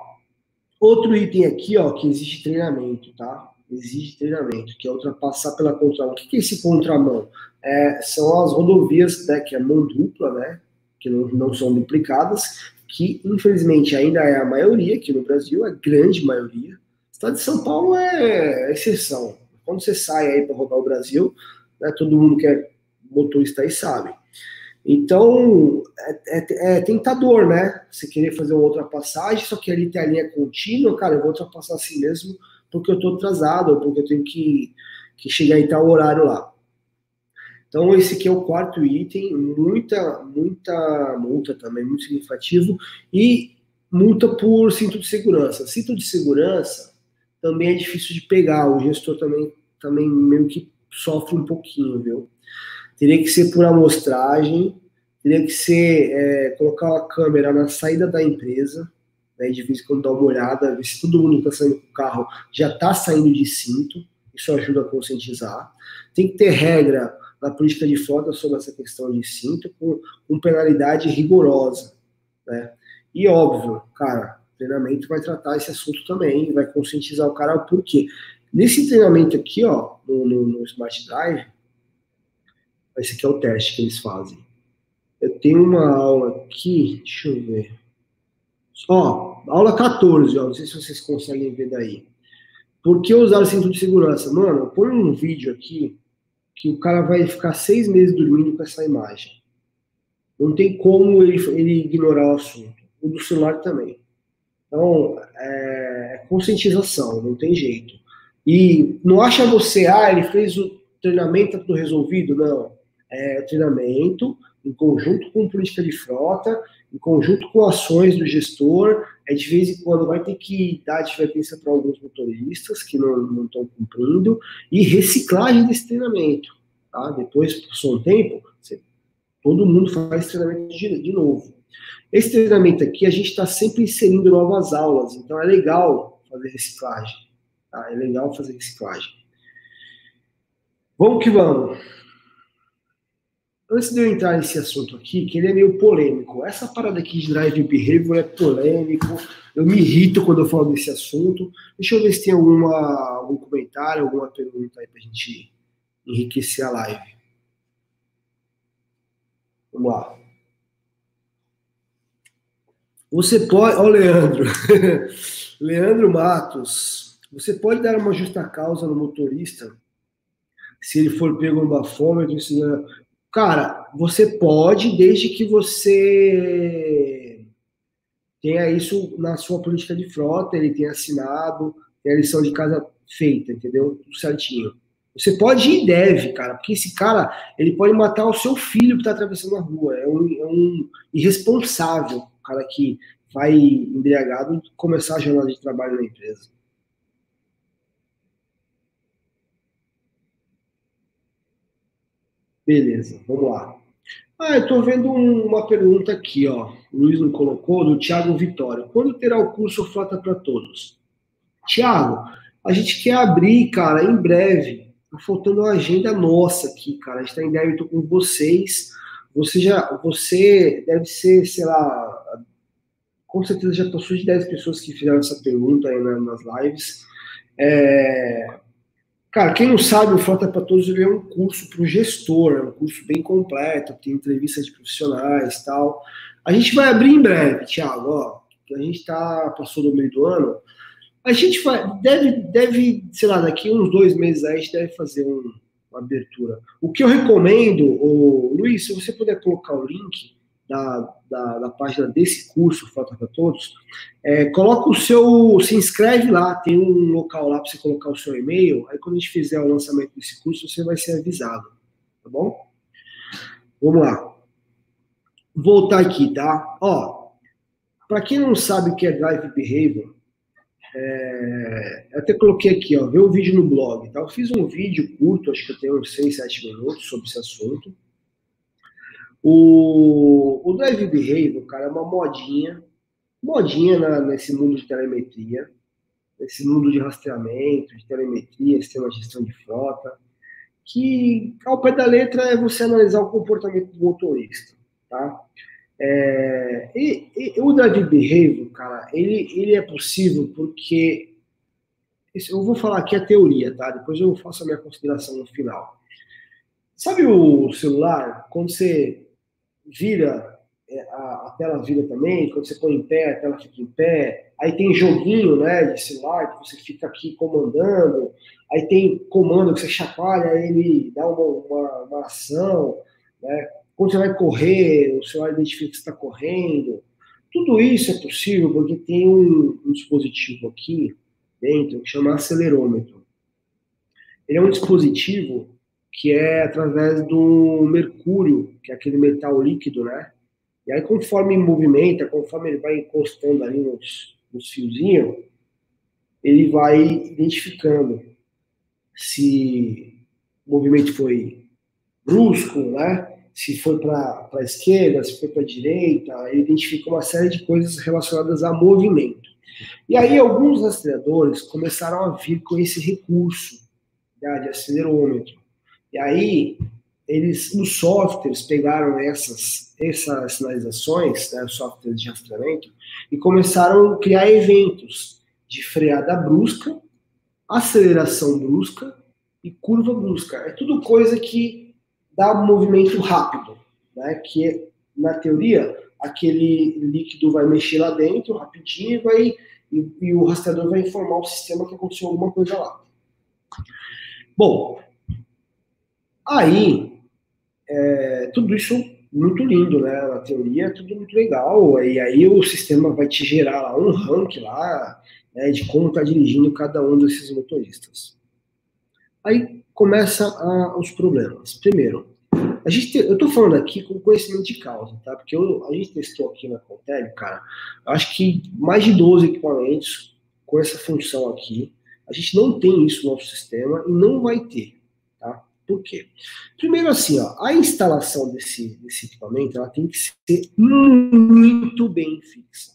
outro item aqui, ó, que exige treinamento, tá? Exige treinamento, que é ultrapassar pela contramão. O que é esse contramão? É, são as rodovias, né, que é mão dupla, né? Que não, não são duplicadas, que infelizmente ainda é a maioria aqui no Brasil, a grande maioria, estado de São Paulo é exceção. Quando você sai aí para rodar o Brasil, né, todo mundo que é motorista aí sabe. Então, é, é, é, tentador, né? Você querer fazer uma ultrapassagem, só que ali tem a linha contínua, cara, eu vou ultrapassar assim mesmo porque eu estou atrasado, ou porque eu tenho que, que chegar em tal horário lá. Então, esse aqui é o quarto item, muita, muita multa também, muito significativo, e multa por cinto de segurança. Cinto de segurança, também é difícil de pegar. O gestor também, também meio que sofre um pouquinho, viu? Teria que ser por amostragem, teria que ser é, colocar a câmera na saída da empresa, né, de vez em quando dar uma olhada, ver se todo mundo que está saindo com o carro já está saindo de cinto, isso ajuda a conscientizar. Tem que ter regra na política de frota sobre essa questão de cinto, com, com penalidade rigorosa, né? E óbvio, cara, treinamento vai tratar esse assunto também, vai conscientizar o cara o porquê. Nesse treinamento aqui, ó, no, no, no Smart Drive, esse aqui é o teste que eles fazem. Eu tenho uma aula aqui, deixa eu ver. Ó, aula 14, ó, não sei se vocês conseguem ver daí. Por que usar o cinto de segurança? Mano, põe um vídeo aqui que o cara vai ficar seis meses dormindo com essa imagem. Não tem como ele, ele ignorar o assunto. O do celular também. Então, é, é conscientização, não tem jeito. E não acha você, ah, ele fez o treinamento, tá tudo resolvido? Não. É treinamento em conjunto com política de frota, em conjunto com ações do gestor, é de vez em quando vai ter que dar advertência para alguns motoristas que não estão cumprindo, e reciclagem desse treinamento. Tá? Depois, por um tempo, você, todo mundo faz treinamento de, de novo. Esse treinamento aqui, a gente está sempre inserindo novas aulas, então é legal fazer reciclagem. Tá? É legal fazer reciclagem. Vamos que vamos. Antes de eu entrar nesse assunto aqui, que ele é meio polêmico, essa parada aqui de drive behavior é polêmico, eu me irrito quando eu falo desse assunto. Deixa eu ver se tem alguma, algum comentário, alguma pergunta aí pra gente enriquecer a live. Vamos lá. Você pode. Ó, Leandro. Leandro Matos. Você pode dar uma justa causa no motorista se ele for pego no bafômetro? Cara, você pode, desde que você tenha isso na sua política de frota, ele tenha assinado, tenha a lição de casa feita, entendeu? Tudo certinho. Você pode e deve, cara, porque esse cara, ele pode matar o seu filho que está atravessando a rua. É um, é um irresponsável, cara que vai embriagado começar a jornada de trabalho na empresa. Beleza, vamos lá. Ah, eu estou vendo uma pergunta aqui, ó. O Luiz não colocou, do Thiago Vitória. Quando terá o curso Frota para Todos? Thiago, a gente quer abrir, cara, em breve. Tá faltando uma agenda nossa aqui, cara. A gente tá em débito com vocês. Você já, você deve ser, sei lá, com certeza já passou de 10 pessoas que fizeram essa pergunta aí nas lives. É, cara, quem não sabe, o Frota para Todos é um curso para o gestor, é um curso bem completo, tem entrevistas de profissionais tal. A gente vai abrir em breve, Thiago, ó, a gente tá, passou do meio do ano, a gente vai, deve, deve, sei lá, daqui uns dois meses aí, a gente deve fazer um, uma abertura. O que eu recomendo, o, Luiz, se você puder colocar o link da, da, da página desse curso, Falta para Todos, é, coloca o seu, se inscreve lá, tem um local lá para você colocar o seu e-mail, aí quando a gente fizer o lançamento desse curso, você vai ser avisado, tá bom? Vamos lá. Voltar aqui, tá? Ó, para quem não sabe o que é Drive Behavior, é, até coloquei aqui, ó, ver o vídeo no blog. Tá? Eu fiz um vídeo curto, acho que eu tenho uns 6, 7 minutos sobre esse assunto. O, o Drive Behavior, cara, é uma modinha, modinha na, nesse mundo de telemetria, nesse mundo de rastreamento, de telemetria, sistema de gestão de frota, que ao pé da letra é você analisar o comportamento do motorista, tá? É, e, e, o Drive Behavior, cara, ele, ele é possível porque. Eu vou falar aqui a teoria, tá? Depois eu faço a minha consideração no final. Sabe o celular, quando você vira, é, a, a, tela vira também, quando você põe em pé, a tela fica em pé, aí tem joguinho, né, de celular, que você fica aqui comandando, aí tem comando que você chacoalha, ele dá uma, uma, uma ação, né, quando você vai correr, o celular identifica que você está correndo. Tudo isso é possível porque tem um, um dispositivo aqui dentro que chama acelerômetro. Ele é um dispositivo que é através do mercúrio, que é aquele metal líquido, né? E aí, conforme movimenta, conforme ele vai encostando ali nos, nos fiozinhos, ele vai identificando se o movimento foi brusco, né? se foi para a esquerda, se foi para a direita, ele identifica uma série de coisas relacionadas a movimento. E aí alguns rastreadores começaram a vir com esse recurso né, de acelerômetro. E aí eles, os softwares pegaram essas, essas sinalizações, né, softwares de rastreamento, e começaram a criar eventos de freada brusca, aceleração brusca e curva brusca. É tudo coisa que dá um movimento rápido, né? Que na teoria aquele líquido vai mexer lá dentro rapidinho vai e, e o rastreador vai informar o sistema que aconteceu alguma coisa lá. Bom, aí é, tudo isso muito lindo, né? Na teoria tudo muito legal. E aí o sistema vai te gerar lá um rank lá né, de como está dirigindo cada um desses motoristas. Aí começa a, os problemas. Primeiro, a gente te, eu estou falando aqui com conhecimento de causa, tá? Porque eu, a gente testou aqui na Contele, cara, acho que mais de 12 equipamentos com essa função aqui. A gente não tem isso no nosso sistema e não vai ter? Por quê? Primeiro assim, ó, a instalação desse, desse equipamento, ela tem que ser muito bem fixa.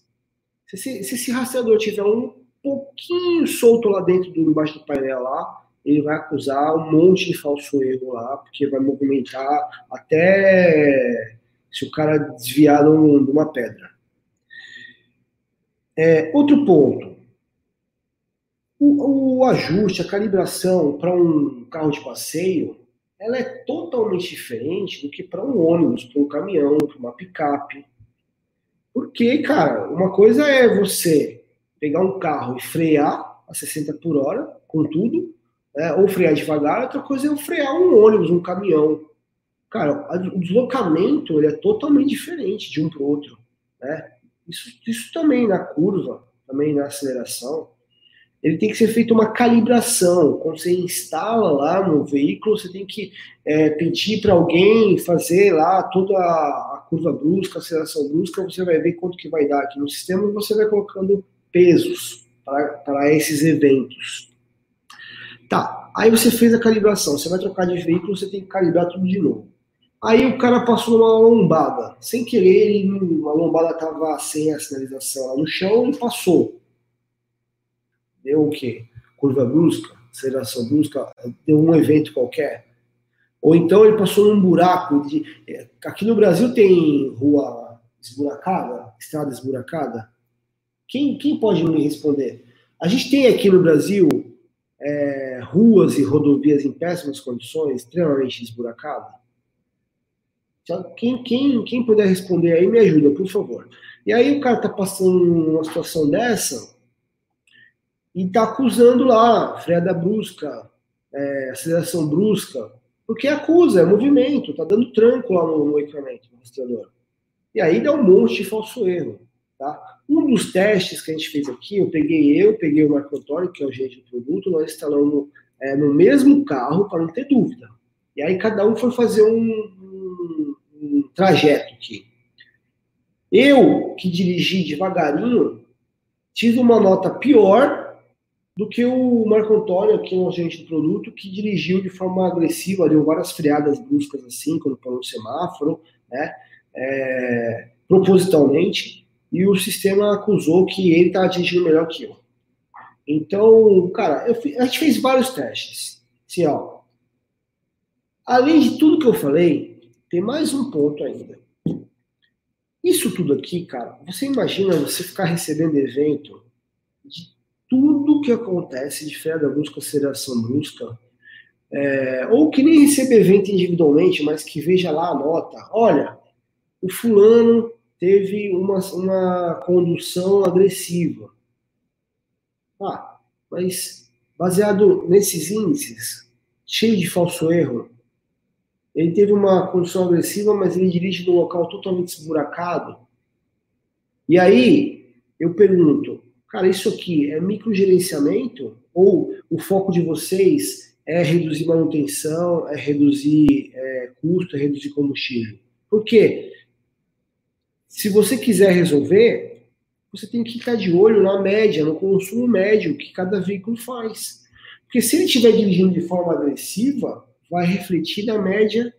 Se, se, se esse rastreador tiver um pouquinho solto lá dentro, do, embaixo do painel lá, ele vai acusar um monte de falso erro lá, porque vai movimentar até se o cara desviar de uma pedra. É, outro ponto. O, o ajuste, a calibração para um carro de passeio, ela é totalmente diferente do que para um ônibus, para um caminhão, para uma picape. Porque, cara, uma coisa é você pegar um carro e frear a 60 por hora, com tudo, né, ou frear devagar, outra coisa é frear um ônibus, um caminhão. cara, o deslocamento ele é totalmente diferente de um para o outro. Né? Isso, isso também na curva, também na aceleração, ele tem que ser feita uma calibração. Quando você instala lá no veículo, você tem que é, pedir para alguém fazer lá toda a, curva brusca, aceleração brusca, você vai ver quanto que vai dar aqui no sistema e você vai colocando pesos para esses eventos. Tá, aí você fez a calibração, você vai trocar de veículo, você tem que calibrar tudo de novo. Aí o cara passou numa lombada, sem querer, ele, a lombada estava sem a sinalização lá no chão e passou deu o quê? Curva brusca, aceleração brusca, deu um evento qualquer. Ou então ele passou num buraco. De, aqui no Brasil tem rua esburacada, estrada esburacada. Quem, quem pode me responder? A gente tem aqui no Brasil é, ruas e rodovias em péssimas condições, extremamente esburacadas? Quem, quem, quem puder responder aí, me ajuda, por favor. E aí o cara tá passando numa situação dessa, e está acusando lá freada brusca, é, aceleração brusca, porque acusa, é movimento, está dando tranco lá no, no equipamento, no rastreador. E aí dá um monte de falso erro. Tá? Um dos testes que a gente fez aqui, eu peguei eu, peguei o Marco Antônio, que é o gerente do produto, nós instalamos é, no mesmo carro para não ter dúvida. E aí cada um foi fazer um, um, um trajeto aqui. Eu, que dirigi devagarinho, tive uma nota pior do que o Marco Antônio, que é um agente do produto, que dirigiu de forma agressiva, deu várias freadas bruscas assim, quando parou o semáforo, né, é, propositalmente, e o sistema acusou que ele estava dirigindo melhor que eu. Então, cara, eu, a gente fez vários testes. Assim, ó, além de tudo que eu falei, tem mais um ponto ainda. Isso tudo aqui, cara, você imagina você ficar recebendo evento de tudo que acontece de freada brusca, aceleração brusca, é, ou que nem receba evento individualmente, mas que veja lá a nota. Olha, o fulano teve uma, uma condução agressiva. Ah, mas baseado nesses índices, cheio de falso erro, ele teve uma condução agressiva, mas ele dirige num local totalmente esburacado. E aí, eu pergunto, Cara, isso aqui é microgerenciamento ou o foco de vocês é reduzir manutenção, é reduzir é, custo, é reduzir combustível? Porque se você quiser resolver, você tem que ficar de olho na média, no consumo médio que cada veículo faz. Porque se ele estiver dirigindo de forma agressiva, vai refletir na média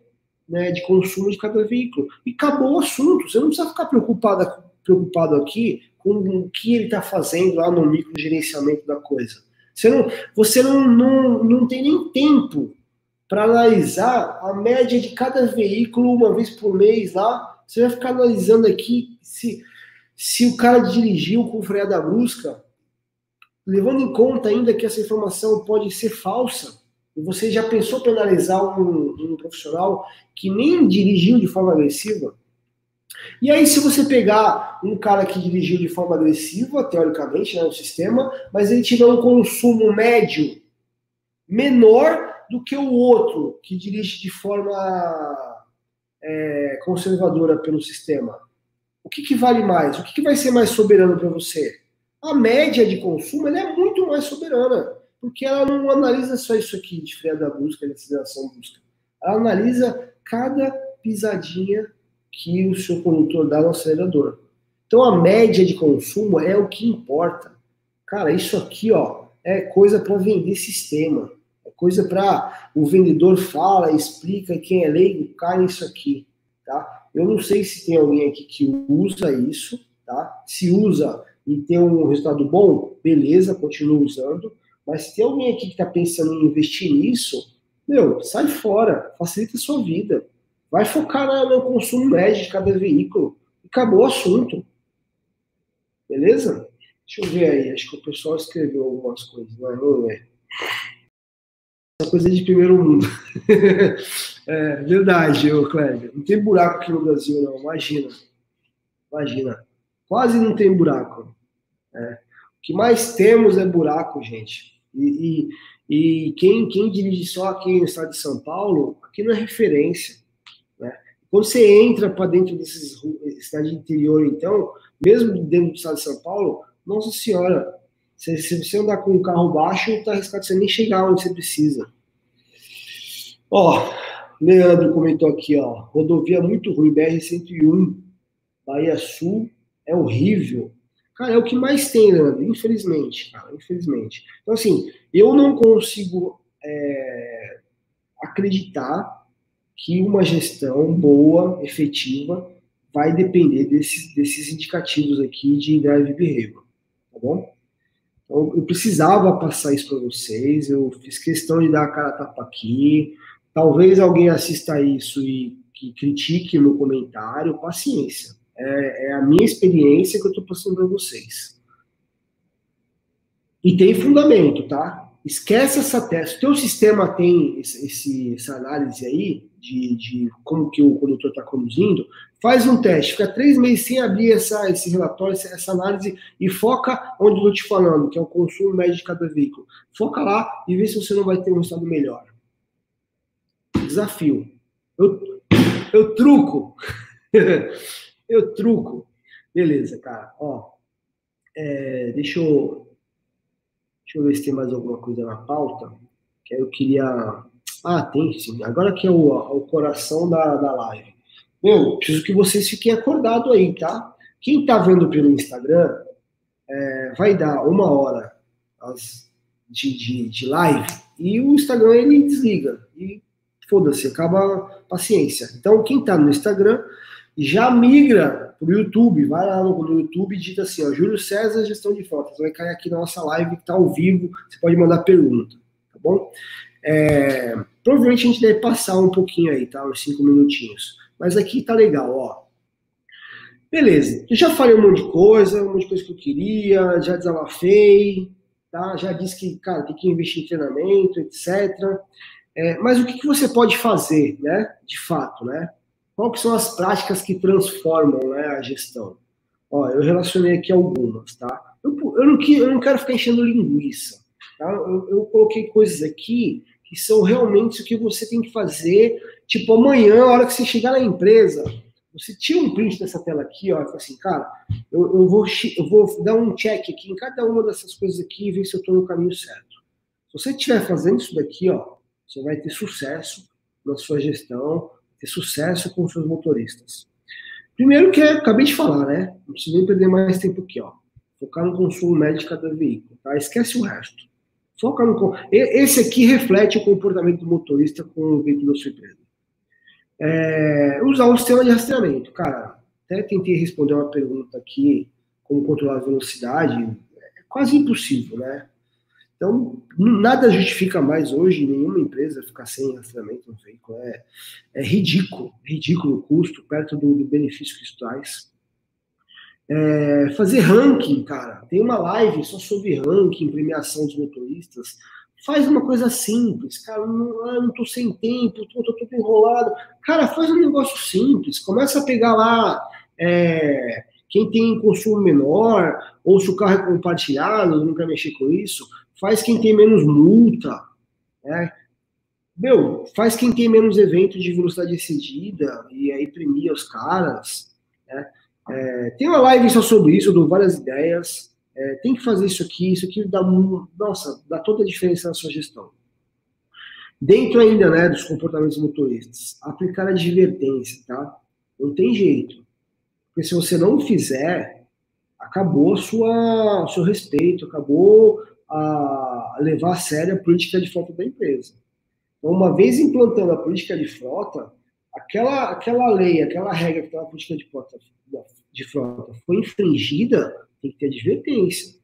né, de consumo de cada veículo. E acabou o assunto. Você não precisa ficar preocupado aqui com o que ele está fazendo lá no microgerenciamento da coisa. Você não, você não, não, não tem nem tempo para analisar a média de cada veículo uma vez por mês lá. Você vai ficar analisando aqui se, se o cara dirigiu com freada brusca, levando em conta ainda que essa informação pode ser falsa. E você já pensou penalizar um, um profissional que nem dirigiu de forma agressiva? E aí, se você pegar um cara que dirigiu de forma agressiva, teoricamente, né, no sistema, mas ele tiver um consumo médio menor do que o outro que dirige de forma é, conservadora pelo sistema, o que, que vale mais? O que, que vai ser mais soberano para você? A média de consumo é muito mais soberana, porque ela não analisa só isso aqui de freio da busca, de aceleração busca. Ela analisa cada pisadinha que o seu condutor dá no acelerador. Então a média de consumo é o que importa. Cara, isso aqui, ó, é coisa para vender sistema. É coisa para o vendedor fala, explica, quem é leigo cai nisso aqui, tá? Eu não sei se tem alguém aqui que usa isso, tá? Se usa e tem um resultado bom, beleza, continua usando. Mas se tem alguém aqui que está pensando em investir nisso, meu, sai fora, facilita a sua vida. Vai focar no consumo médio de cada veículo. Acabou o assunto. Beleza? Deixa eu ver aí. Acho que o pessoal escreveu algumas coisas. Mas não é. Essa coisa de primeiro mundo. é verdade, ô Cléber. Não tem buraco aqui no Brasil, não. Imagina. Imagina. Quase não tem buraco. É. O que mais temos é buraco, gente. E, e, e quem, quem dirige só aqui no estado de São Paulo, aqui não é referência. Quando você entra para dentro desses cidade interior, então, mesmo dentro do estado de São Paulo, nossa senhora, se, se você andar com um carro baixo, tá arriscado você nem chegar onde você precisa. Ó, Leandro comentou aqui, ó, rodovia muito ruim, BR-101, Bahia Sul, é horrível. Cara, é o que mais tem, Leandro, infelizmente, cara, infelizmente. Então, assim, eu não consigo é, acreditar que uma gestão boa, efetiva, vai depender desses, desses indicativos aqui de drive behavior, tá bom? Então, eu precisava passar isso para vocês, eu fiz questão de dar a cara a tapa aqui. Talvez alguém assista isso e que critique no comentário, paciência. É, é a minha experiência que eu estou passando para vocês. E tem fundamento, tá? Esquece essa teste. O teu sistema tem esse, esse, essa análise aí de, de como que o condutor está conduzindo. Faz um teste, fica três meses sem abrir essa, esse relatório, essa análise e foca onde eu estou te falando, que é o consumo médio de cada veículo. Foca lá e vê se você não vai ter um resultado melhor. Desafio. Eu, eu truco. eu truco. Beleza, cara. Ó, é, deixa eu Deixa eu ver se tem mais alguma coisa na pauta. Que eu queria. Ah, tem sim. Agora que é o, o coração da, da live. Meu, preciso que vocês fiquem acordados aí, tá? Quem tá vendo pelo Instagram, é, vai dar uma hora de, de, de live e o Instagram ele desliga. E foda-se, acaba a paciência. Então, quem tá no Instagram já migra pro YouTube, vai lá no, YouTube e digita assim, ó, Júlio César Gestão de Fotos, vai cair aqui na nossa live que tá ao vivo, você pode mandar pergunta, tá bom? É, provavelmente a gente deve passar um pouquinho aí, tá? Uns cinco minutinhos. Mas aqui tá legal, ó. Beleza, eu já falei um monte de coisa, um monte de coisa que eu queria, já desabafei, tá? Já disse que, cara, tem que investir em treinamento, etc. É, mas o que, que você pode fazer, né? De fato, né? Que são as práticas que transformam né, a gestão? Ó, eu relacionei aqui algumas, tá? Eu, eu, não, eu não quero ficar enchendo linguiça, tá? Eu, eu, coloquei coisas aqui que são realmente o que você tem que fazer, tipo, amanhã, a hora que você chegar na empresa, você tira um print dessa tela aqui, ó, e fala assim, cara, eu, eu, vou, eu vou dar um check aqui em cada uma dessas coisas aqui e ver se eu estou no caminho certo. Se você estiver fazendo isso daqui, ó, você vai ter sucesso na sua gestão, ter sucesso com seus motoristas? Primeiro que eu acabei de falar, né? Não preciso nem perder mais tempo aqui, ó. Focar no consumo médio de cada veículo, tá? Esquece o resto. Foca no. Esse aqui reflete o comportamento do motorista com o veículo da sua empresa. É, usar um sistema de rastreamento. Cara, até tentei responder uma pergunta aqui, como controlar a velocidade. É quase impossível, né? Então, nada justifica mais hoje nenhuma empresa ficar sem rastreamento no veículo. É, é ridículo, ridículo o custo, perto do, do benefício que isso traz. É, fazer ranking, cara. Tem uma live só sobre ranking, premiação dos motoristas. Faz uma coisa simples, cara. Não, ah, não tô sem tempo, tô, tô, enrolado. Cara, faz um negócio simples. Começa a pegar lá é, quem tem consumo menor, ou se o carro é compartilhado, não quer mexer com isso faz quem tem menos multa, né? Meu, faz quem tem menos eventos de velocidade excedida e aí premia os caras, né? É, tem uma live só sobre isso, eu dou várias ideias. É, tem que fazer isso aqui, isso aqui dá, nossa, dá toda a diferença na sua gestão. Dentro ainda, né, dos comportamentos motoristas, aplicar a advertência, tá? Não tem jeito. Porque se você não fizer, acabou sua, seu respeito, acabou a levar a sério a política de frota da empresa. Então, uma vez implantando a política de frota, aquela, aquela lei, aquela regra que estava na política de frota, de frota foi infringida, tem que ter advertência.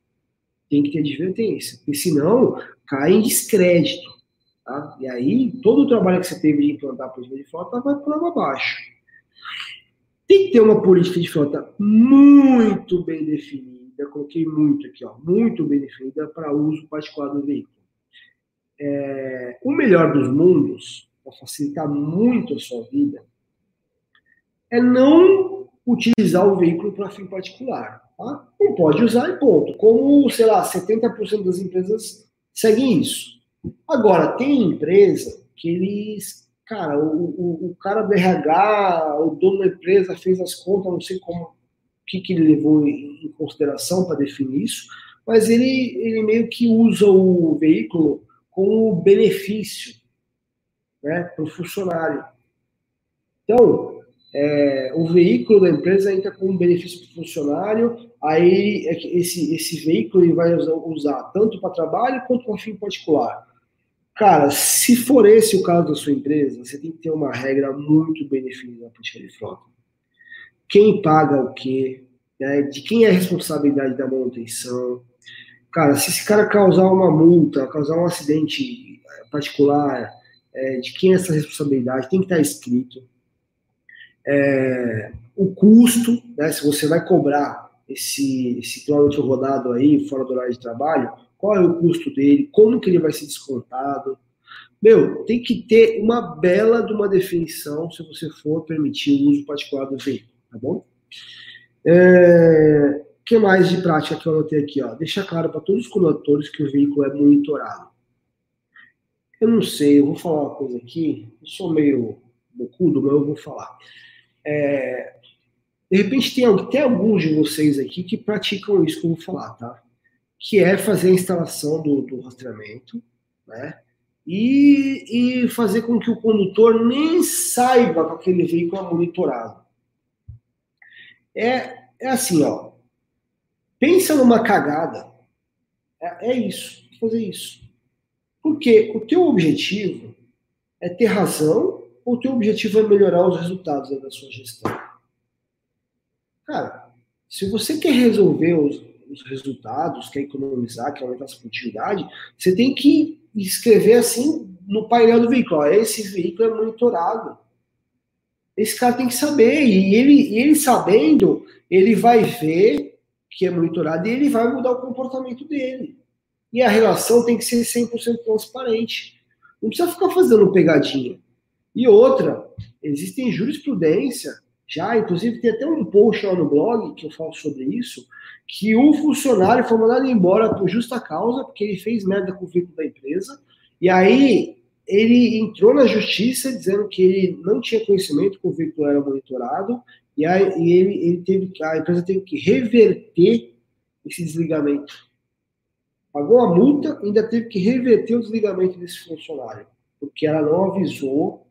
Tem que ter advertência. Porque senão cai em descrédito. Tá? E aí, todo o trabalho que você teve de implantar a política de frota vai por água abaixo. Tem que ter uma política de frota muito bem definida coloquei muito aqui, ó, muito bem definida para uso particular do veículo. É, o melhor dos mundos, para facilitar muito a sua vida, é não utilizar o veículo para fim particular. Tá? Não pode usar e ponto. Como, sei lá, 70% das empresas seguem isso. Agora, tem empresa que eles, cara, o, o, o, cara do RH, o dono da empresa fez as contas, não sei como, o que, que ele levou em, em consideração para definir isso, mas ele, ele meio que usa o veículo como benefício né, para o funcionário. Então, é, o veículo da empresa entra como benefício para o funcionário, aí é esse, esse veículo ele vai usar, usar tanto para trabalho quanto para fim particular. Cara, se for esse o caso da sua empresa, você tem que ter uma regra muito bem definida na política de frota. Quem paga o quê? Né? De quem é a responsabilidade da manutenção? Cara, se esse cara causar uma multa, causar um acidente particular, é, de quem é essa responsabilidade? Tem que estar escrito. É, o custo, né, se você vai cobrar esse, esse rodado aí, fora do horário de trabalho, qual é o custo dele, como que ele vai ser descontado. Meu, tem que ter uma bela de uma definição se você for permitir o uso particular do veículo, tá bom? É, que mais de prática que eu anotei aqui? Ó? Deixar claro para todos os condutores que o veículo é monitorado. Eu não sei, eu vou falar uma coisa aqui, eu sou meio bocudo, mas eu vou falar. É, de repente tem, tem alguns de vocês aqui que praticam isso que eu vou falar, tá? Que é fazer a instalação do, do rastreamento, né? E, e, fazer com que o condutor nem saiba que aquele veículo é monitorado. É, é assim, ó. Pensa numa cagada. É, é isso, fazer isso. Porque o teu objetivo é ter razão ou o teu objetivo é melhorar os resultados da sua gestão? Cara, se você quer resolver os, os resultados, quer economizar, quer aumentar a produtividade, você tem que escrever assim no painel do veículo: ó, esse veículo é monitorado. Esse cara tem que saber, e ele, ele sabendo, ele vai ver que é monitorado e ele vai mudar o comportamento dele. E a relação tem que ser 100% transparente. Não precisa ficar fazendo pegadinha. E outra, existem jurisprudência, já, inclusive tem até um post lá no blog que eu falo sobre isso, que o funcionário foi mandado embora por justa causa, porque ele fez merda com o veículo da empresa, e aí ele entrou na justiça dizendo que ele não tinha conhecimento que o veículo era monitorado, e, aí, e ele, ele teve, a empresa teve que reverter esse desligamento. Pagou a multa, ainda teve que reverter o desligamento desse funcionário, porque ela não avisou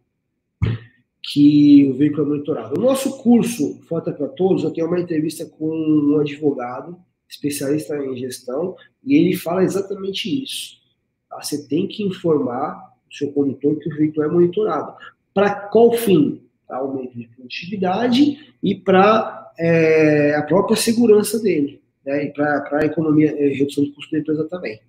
que o veículo é monitorado. O nosso curso Foto para Todos, eu tenho uma entrevista com um advogado, especialista em gestão, e ele fala exatamente isso. Tá? Você tem que informar o seu condutor que o veículo é monitorado. Para qual fim? Para aumento de produtividade e para é, a própria segurança dele, né? e para a economia, é, redução de custo da empresa também.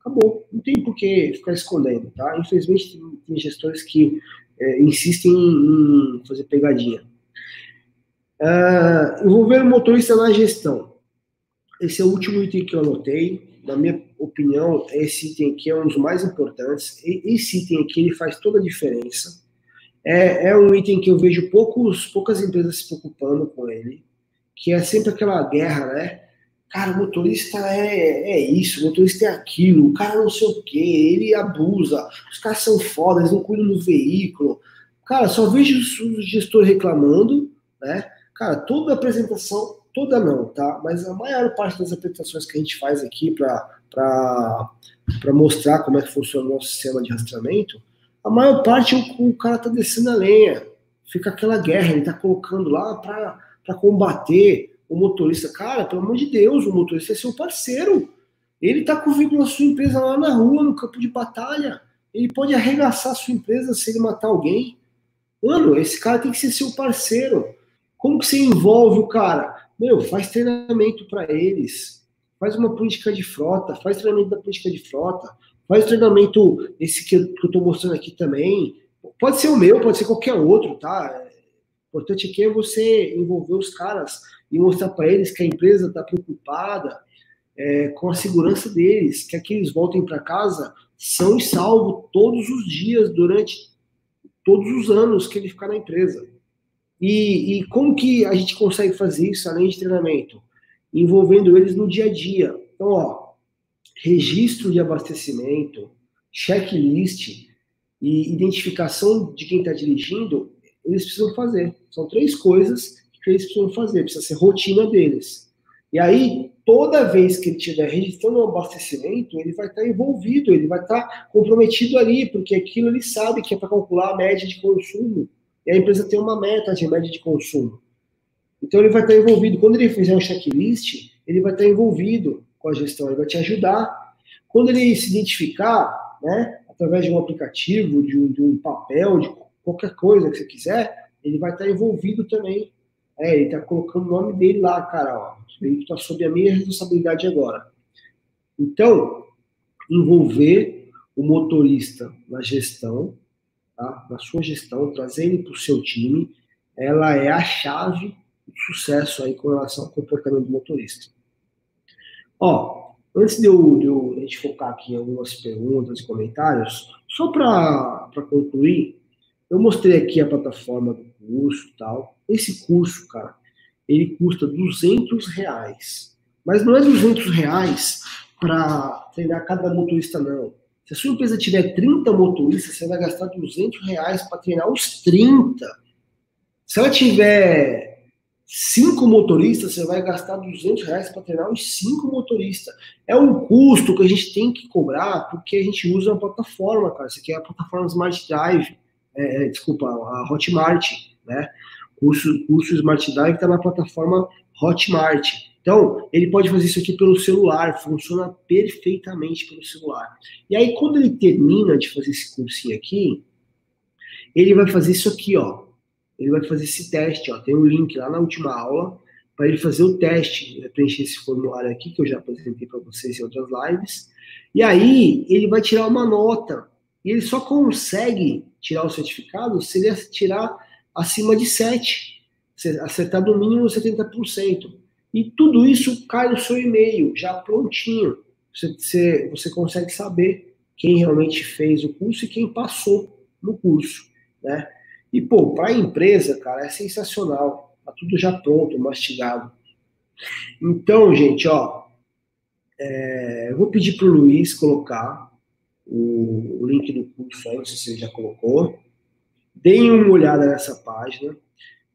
Acabou. Não tem por que ficar escondendo, tá? Infelizmente, tem gestores que é, insistem em, fazer pegadinha. Uh, envolver o motorista na gestão. Esse é o último item que eu anotei. Na minha opinião, esse item aqui é um dos mais importantes. Esse item aqui ele faz toda a diferença. É, é um item que eu vejo poucos, poucas empresas se preocupando com ele, que é sempre aquela guerra, né? Cara, o motorista é, é isso, o motorista é aquilo, o cara não sei o que, ele abusa, os caras são foda, eles não cuidam do veículo. Cara, só vejo o gestor reclamando, né? Cara, toda apresentação, toda não, tá? Mas a maior parte das apresentações que a gente faz aqui para mostrar como é que funciona o nosso sistema de rastreamento, a maior parte o, o cara tá descendo a lenha. Fica aquela guerra, ele tá colocando lá para combater o motorista, cara, pelo amor de Deus, o motorista é seu parceiro. Ele tá com o vínculo da sua empresa lá na rua, no campo de batalha. Ele pode arregaçar a sua empresa se ele matar alguém. Mano, esse cara tem que ser seu parceiro. Como que você envolve o cara? Meu, faz treinamento para eles. Faz uma política de frota, faz treinamento da política de frota, faz treinamento esse que eu, que eu tô mostrando aqui também. Pode ser o meu, pode ser qualquer outro, tá? O importante aqui é você envolver os caras e mostrar para eles que a empresa está preocupada é, com a segurança deles, que aqueles voltem para casa são e salvo todos os dias durante todos os anos que ele ficar na empresa. E, e como que a gente consegue fazer isso além de treinamento? Envolvendo eles no dia a dia. Então, ó, registro de abastecimento, checklist, e identificação de quem está dirigindo, eles precisam fazer. São três coisas que eles precisam fazer, precisa ser rotina deles. E aí, toda vez que ele estiver registrando um abastecimento, ele vai estar envolvido, ele vai estar comprometido ali, porque aquilo ele sabe que é para calcular a média de consumo. E a empresa tem uma meta de média de consumo. Então ele vai estar envolvido. Quando ele fizer um checklist, ele vai estar envolvido com a gestão, ele vai te ajudar. Quando ele se identificar, né, através de um aplicativo, de um, de um papel, de qualquer coisa que você quiser, ele vai estar envolvido também. É, ele está colocando o nome dele lá, cara, ó. Ele está sob a minha responsabilidade agora. Então, envolver o motorista na gestão, tá? na sua gestão, trazer ele para o seu time, ela é a chave do sucesso aí com relação ao comportamento do motorista. Ó, antes de eu, de eu a gente focar aqui em algumas perguntas e comentários, só para concluir, eu mostrei aqui a plataforma do curso tal. Esse curso, cara, ele custa 200 reais. Mas não é 200 reais para treinar cada motorista, não. Se a sua empresa tiver 30 motoristas, você vai gastar 200 reais para treinar os 30. Se ela tiver cinco motoristas, você vai gastar 200 reais para treinar os cinco motoristas. É um custo que a gente tem que cobrar porque a gente usa uma plataforma, cara. Isso aqui é a plataforma Smart Drive, é, é desculpa, a Hotmart, né? Curso, curso Smart Drive está na plataforma Hotmart. Então, ele pode fazer isso aqui pelo celular, funciona perfeitamente pelo celular. E aí, quando ele termina de fazer esse cursinho aqui, ele vai fazer isso aqui, ó ele vai fazer esse teste, ó, tem um link lá na última aula para ele fazer o teste, né, preencher esse formulário aqui que eu já apresentei para vocês em outras lives. E aí ele vai tirar uma nota. E ele só consegue tirar o certificado se ele tirar acima de 7, acertar no mínimo 70%. E tudo isso cai no seu e-mail, já prontinho. Você, você, você consegue saber quem realmente fez o curso e quem passou no curso, né? E, pô, para a empresa, cara, é sensacional. Tá tudo já pronto, mastigado. Então, gente, ó, é, eu vou pedir para o Luiz colocar o, o, link do curso aí, não sei se ele já colocou. Deem uma olhada nessa página.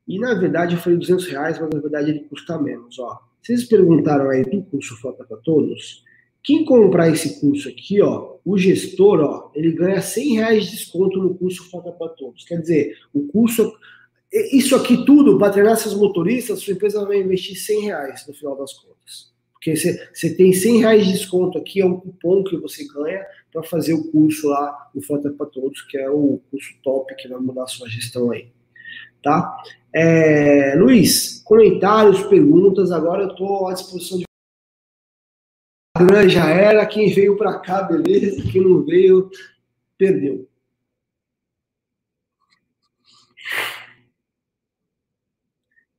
E, na verdade, eu falei 200 reais, mas na verdade ele custa menos, ó. Vocês perguntaram aí do curso Foca para Todos? Quem comprar esse curso aqui, ó, o gestor, ó, ele ganha 100 reais de desconto no curso Foca para Todos. Quer dizer, o curso, isso aqui tudo, para treinar seus motoristas, sua empresa vai investir 100 reais no final das contas. Porque você tem 100 reais de desconto aqui, é um cupom que você ganha para fazer o curso lá, o Foca para Todos, que é o curso top que vai mudar a sua gestão aí. Tá? É, Luiz, comentários, perguntas, agora eu estou à disposição de já era, quem veio para cá, beleza, quem não veio, perdeu.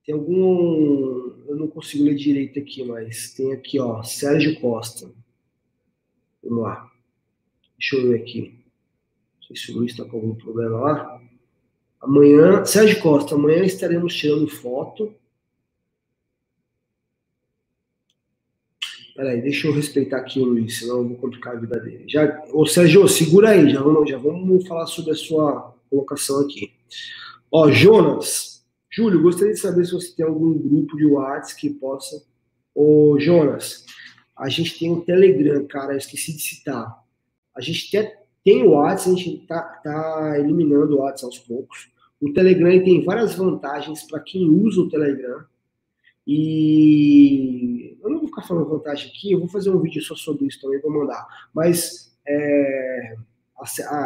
Tem algum. Eu não consigo ler direito aqui, mas tem aqui, ó, Sérgio Costa. Vamos lá. Deixa eu ver aqui. Não sei se o Luiz está com algum problema lá. Amanhã, Sérgio Costa, amanhã estaremos tirando foto Peraí, deixa eu respeitar aqui o Luiz, senão eu vou complicar a vida dele. Já, ô Sérgio, segura aí, já vamos, já vamos falar sobre a sua colocação aqui. Ó, Jonas, Júlio, gostaria de saber se você tem algum grupo de WhatsApp que possa. Ô, Jonas, a gente tem um Telegram, cara, eu esqueci de citar. A gente tem, tem o WhatsApp, a gente tá, tá eliminando o WhatsApp aos poucos. O Telegram tem várias vantagens para quem usa o Telegram. E eu não vou ficar falando vantagem aqui, eu vou fazer um vídeo só sobre isso também, vou mandar. Mas é,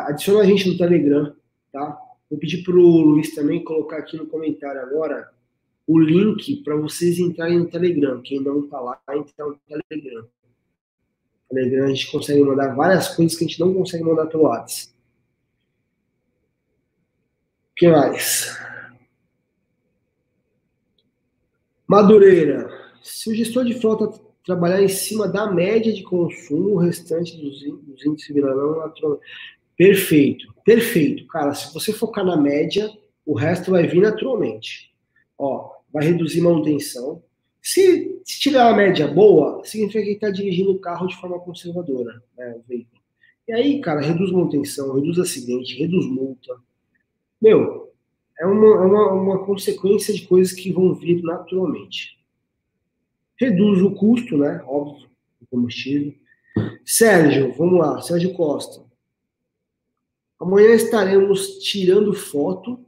adiciona a gente no Telegram, tá? Vou pedir pro Luiz também colocar aqui no comentário agora o link para vocês entrarem no Telegram. Quem não tá lá, entrar no Telegram. Telegram a gente consegue mandar várias coisas que a gente não consegue mandar pelo WhatsApp. O que mais? Madureira. Se o gestor de frota trabalhar em cima da média de consumo, o restante dos, dos índices virarão naturalmente. Perfeito, perfeito. Cara, se você focar na média, o resto vai vir naturalmente. Ó, vai reduzir manutenção. Se, se tiver uma média boa, significa que está dirigindo o carro de forma conservadora, né, o veículo. E aí, cara, reduz manutenção, reduz acidente, reduz multa. Meu, é uma, é uma, uma consequência de coisas que vão vir naturalmente. Reduz o custo, né? Óbvio, do combustível. Sérgio, vamos lá, Sérgio Costa. Amanhã estaremos tirando foto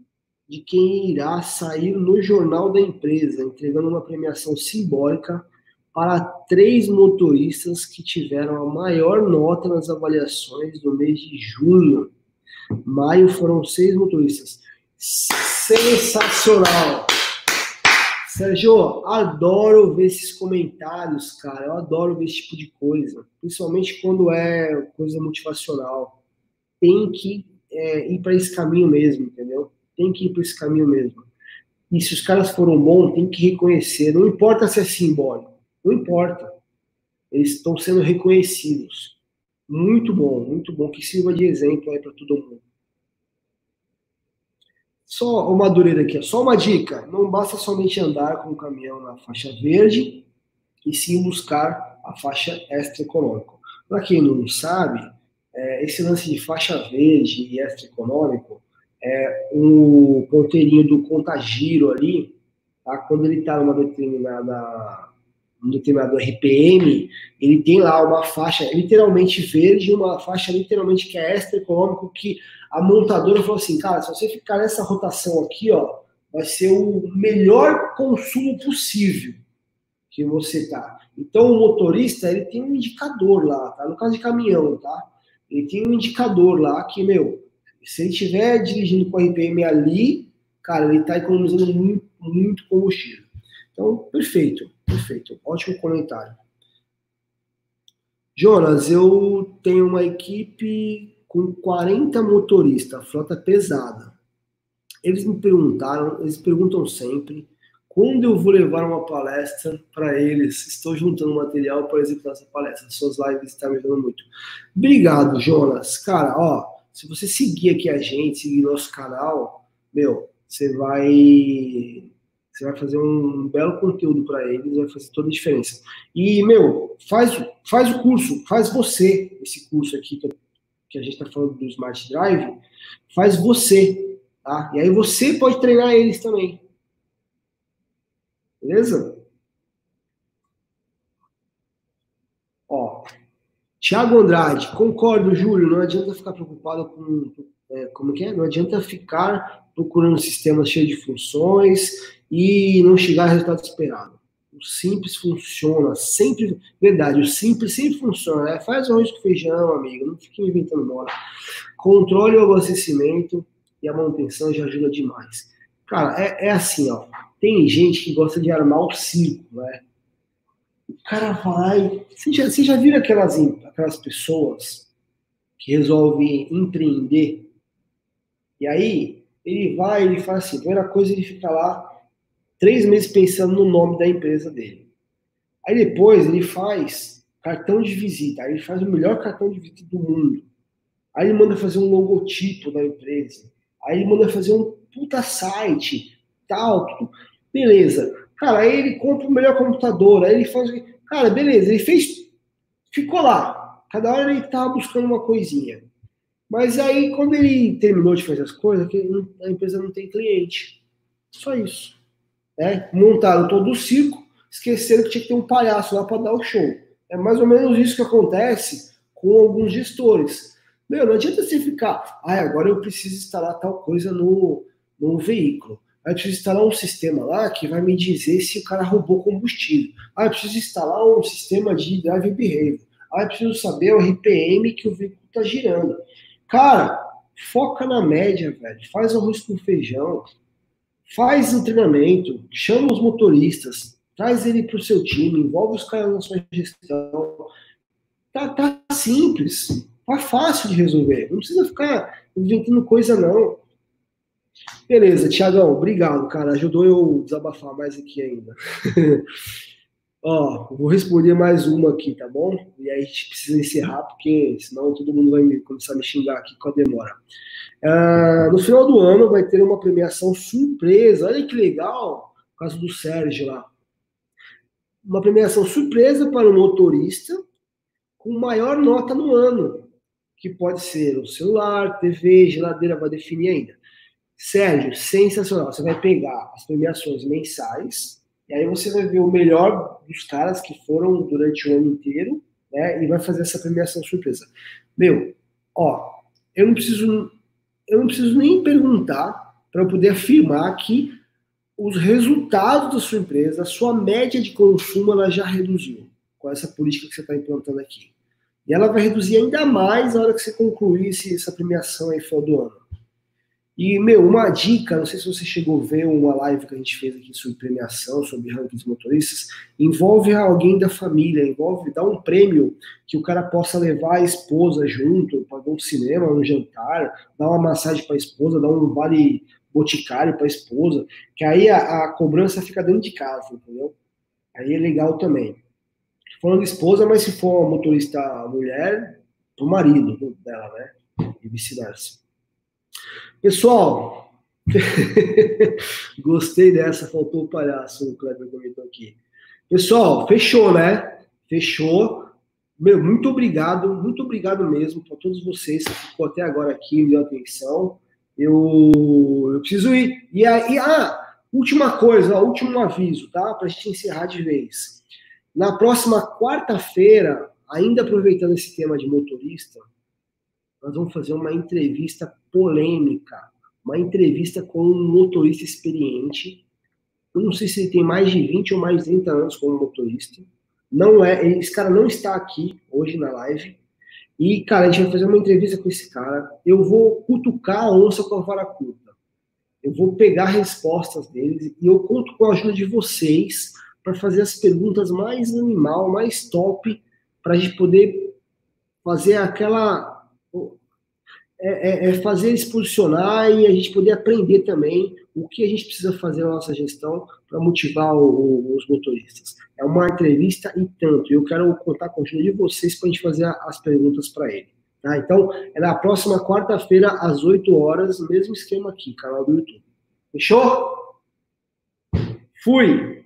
de quem irá sair no jornal da empresa, entregando uma premiação simbólica para três motoristas que tiveram a maior nota nas avaliações do mês de junho. Maio foram seis motoristas. Sensacional! Sérgio, adoro ver esses comentários, cara. Eu adoro ver esse tipo de coisa, principalmente quando é coisa motivacional. Tem que é, ir para esse caminho mesmo, entendeu? Tem que ir para esse caminho mesmo. E se os caras foram bons, tem que reconhecer. Não importa se é simbólico, não importa. Eles estão sendo reconhecidos. Muito bom, muito bom. Que sirva de exemplo aí para todo mundo. Só uma Madureira aqui, só uma dica: não basta somente andar com o caminhão na faixa verde, e sim buscar a faixa extra econômico. Para quem não sabe, é, esse lance de faixa verde e extra econômico é um ponteirinho do contagiro ali, tá? quando ele está numa determinada um determinado RPM, ele tem lá uma faixa literalmente verde, uma faixa literalmente que é extra econômico, que a montadora falou assim, cara, se você ficar nessa rotação aqui, ó, vai ser o melhor consumo possível que você tá. Então o motorista, ele tem um indicador lá, tá? No caso de caminhão, tá? Ele tem um indicador lá que, meu, se ele estiver dirigindo com RPM ali, cara, ele tá economizando muito, muito combustível. Então, perfeito, perfeito. Ótimo comentário. Jonas, eu tenho uma equipe com 40 motoristas, frota pesada. Eles me perguntaram, eles perguntam sempre quando eu vou levar uma palestra para eles. Estou juntando material para executar essa palestra. Suas lives estão me ajudando muito. Obrigado, Jonas. Cara, ó, se você seguir aqui a gente, seguir nosso canal, meu, você vai você vai fazer um belo conteúdo para eles, vai fazer toda a diferença. E, meu, faz, faz o curso, faz você esse curso aqui que que a gente está falando do Smart Drive, faz você, tá? E aí você pode treinar eles também. Beleza? Ó, Tiago Andrade, concordo, Júlio, não adianta ficar preocupado com, é, como que é? Não adianta ficar procurando um sistema cheio de funções e não chegar ao resultado esperado. O simples funciona, sempre. Verdade, o simples sempre funciona. Né? Faz arroz com feijão, amigo, não fique inventando moda. Controle o abastecimento e a manutenção já ajuda demais. Cara, é, é assim, ó. Tem gente que gosta de armar o circo, né? Cara vai. Você já, você já viram aquelas, aquelas pessoas que resolvem empreender? E aí, ele vai, ele faz assim: primeira coisa, ele fica lá três meses pensando no nome da empresa dele. Aí depois ele faz cartão de visita, aí ele faz o melhor cartão de visita do mundo. Aí ele manda fazer um logotipo da empresa. Aí ele manda fazer um puta site, tal, tudo. Beleza. Cara, aí ele compra o melhor computador, aí ele faz. Cara, beleza, ele fez. Ficou lá. Cada hora ele tava buscando uma coisinha. Mas aí, quando ele terminou de fazer as coisas, a empresa não tem cliente. Só isso né? montaram todo o circo, esqueceram que tinha que ter um palhaço lá para dar o show. É mais ou menos isso que acontece com alguns gestores. Meu, não adianta você ficar, ah, agora eu preciso instalar tal coisa no, no veículo. Aí eu preciso instalar um sistema lá que vai me dizer se o cara roubou combustível. Ah, eu preciso instalar um sistema de drive behavior. Ah, eu preciso saber o RPM que o veículo está girando. Cara, foca na média, velho. Faz arroz com feijão faz o treinamento, chama os motoristas, traz ele para o seu time, envolve os caras na sua gestão. Tá, tá simples, tá fácil de resolver. Não precisa ficar inventando coisa, não. Beleza, Tiagão, obrigado, cara. Ajudou eu desabafar mais aqui ainda. Ó, vou responder mais uma aqui, tá bom? E aí a gente precisa encerrar, porque senão todo mundo vai começar a me xingar aqui com a demora. Uh, no final do ano vai ter uma premiação surpresa. Olha que legal, por causa do Sérgio lá. Uma premiação surpresa para o motorista com maior nota no ano. que pode ser o celular, TV, geladeira, vai definir ainda. Sérgio, sensacional. Você vai pegar as premiações mensais, e aí você vai ver o melhor dos caras que foram durante o ano inteiro, né? E vai fazer essa premiação surpresa. Meu, ó, eu não preciso, eu não preciso nem perguntar para poder afirmar que os resultados da sua empresa, a sua média de consumo, ela já reduziu com essa política que você está implantando aqui. E ela vai reduzir ainda mais na hora que você concluir essa premiação aí do ano. E, meu, uma dica, não sei se você chegou a ver uma live que a gente fez aqui sobre premiação, sobre rankings motoristas, envolve alguém da família, envolve dar um prêmio que o cara possa levar a esposa junto, para um cinema, um jantar, dar uma massagem para a esposa, dar um vale boticário para a esposa, que aí a, a, cobrança fica dentro de casa, entendeu? Aí é legal também. Falando esposa, mas se for uma motorista mulher, o marido dela, né? E vice-versa. Pessoal, gostei dessa, faltou o palhaço, o Kleber comentou aqui. Pessoal, fechou, né? Fechou. Meu, muito obrigado, muito obrigado mesmo para todos vocês que ficou até agora aqui, me deu atenção. Eu, eu preciso ir. E aí, ah, última coisa, último aviso, tá? Para a gente encerrar de vez. Na próxima quarta-feira, ainda aproveitando esse tema de motorista, nós vamos fazer uma entrevista polêmica, uma entrevista com um motorista experiente. Eu não sei se ele tem mais de 20 ou mais de 30 anos como motorista. Não é, esse cara não está aqui hoje na live. E, cara, a gente vai fazer uma entrevista com esse cara. Eu vou cutucar a onça com a vara curta. Eu vou pegar respostas deles e eu conto com a ajuda de vocês para fazer as perguntas mais animal, mais top, para a gente poder fazer aquela é, é, fazer eles posicionar e a gente poder aprender também o que a gente precisa fazer na nossa gestão para motivar o, o, os motoristas. É uma entrevista e tanto. Eu quero contar com a ajuda de vocês para a gente fazer as perguntas para ele. Tá? Então, é na próxima quarta-feira, às 8 horas, mesmo esquema aqui, canal do YouTube. Fechou? Fui!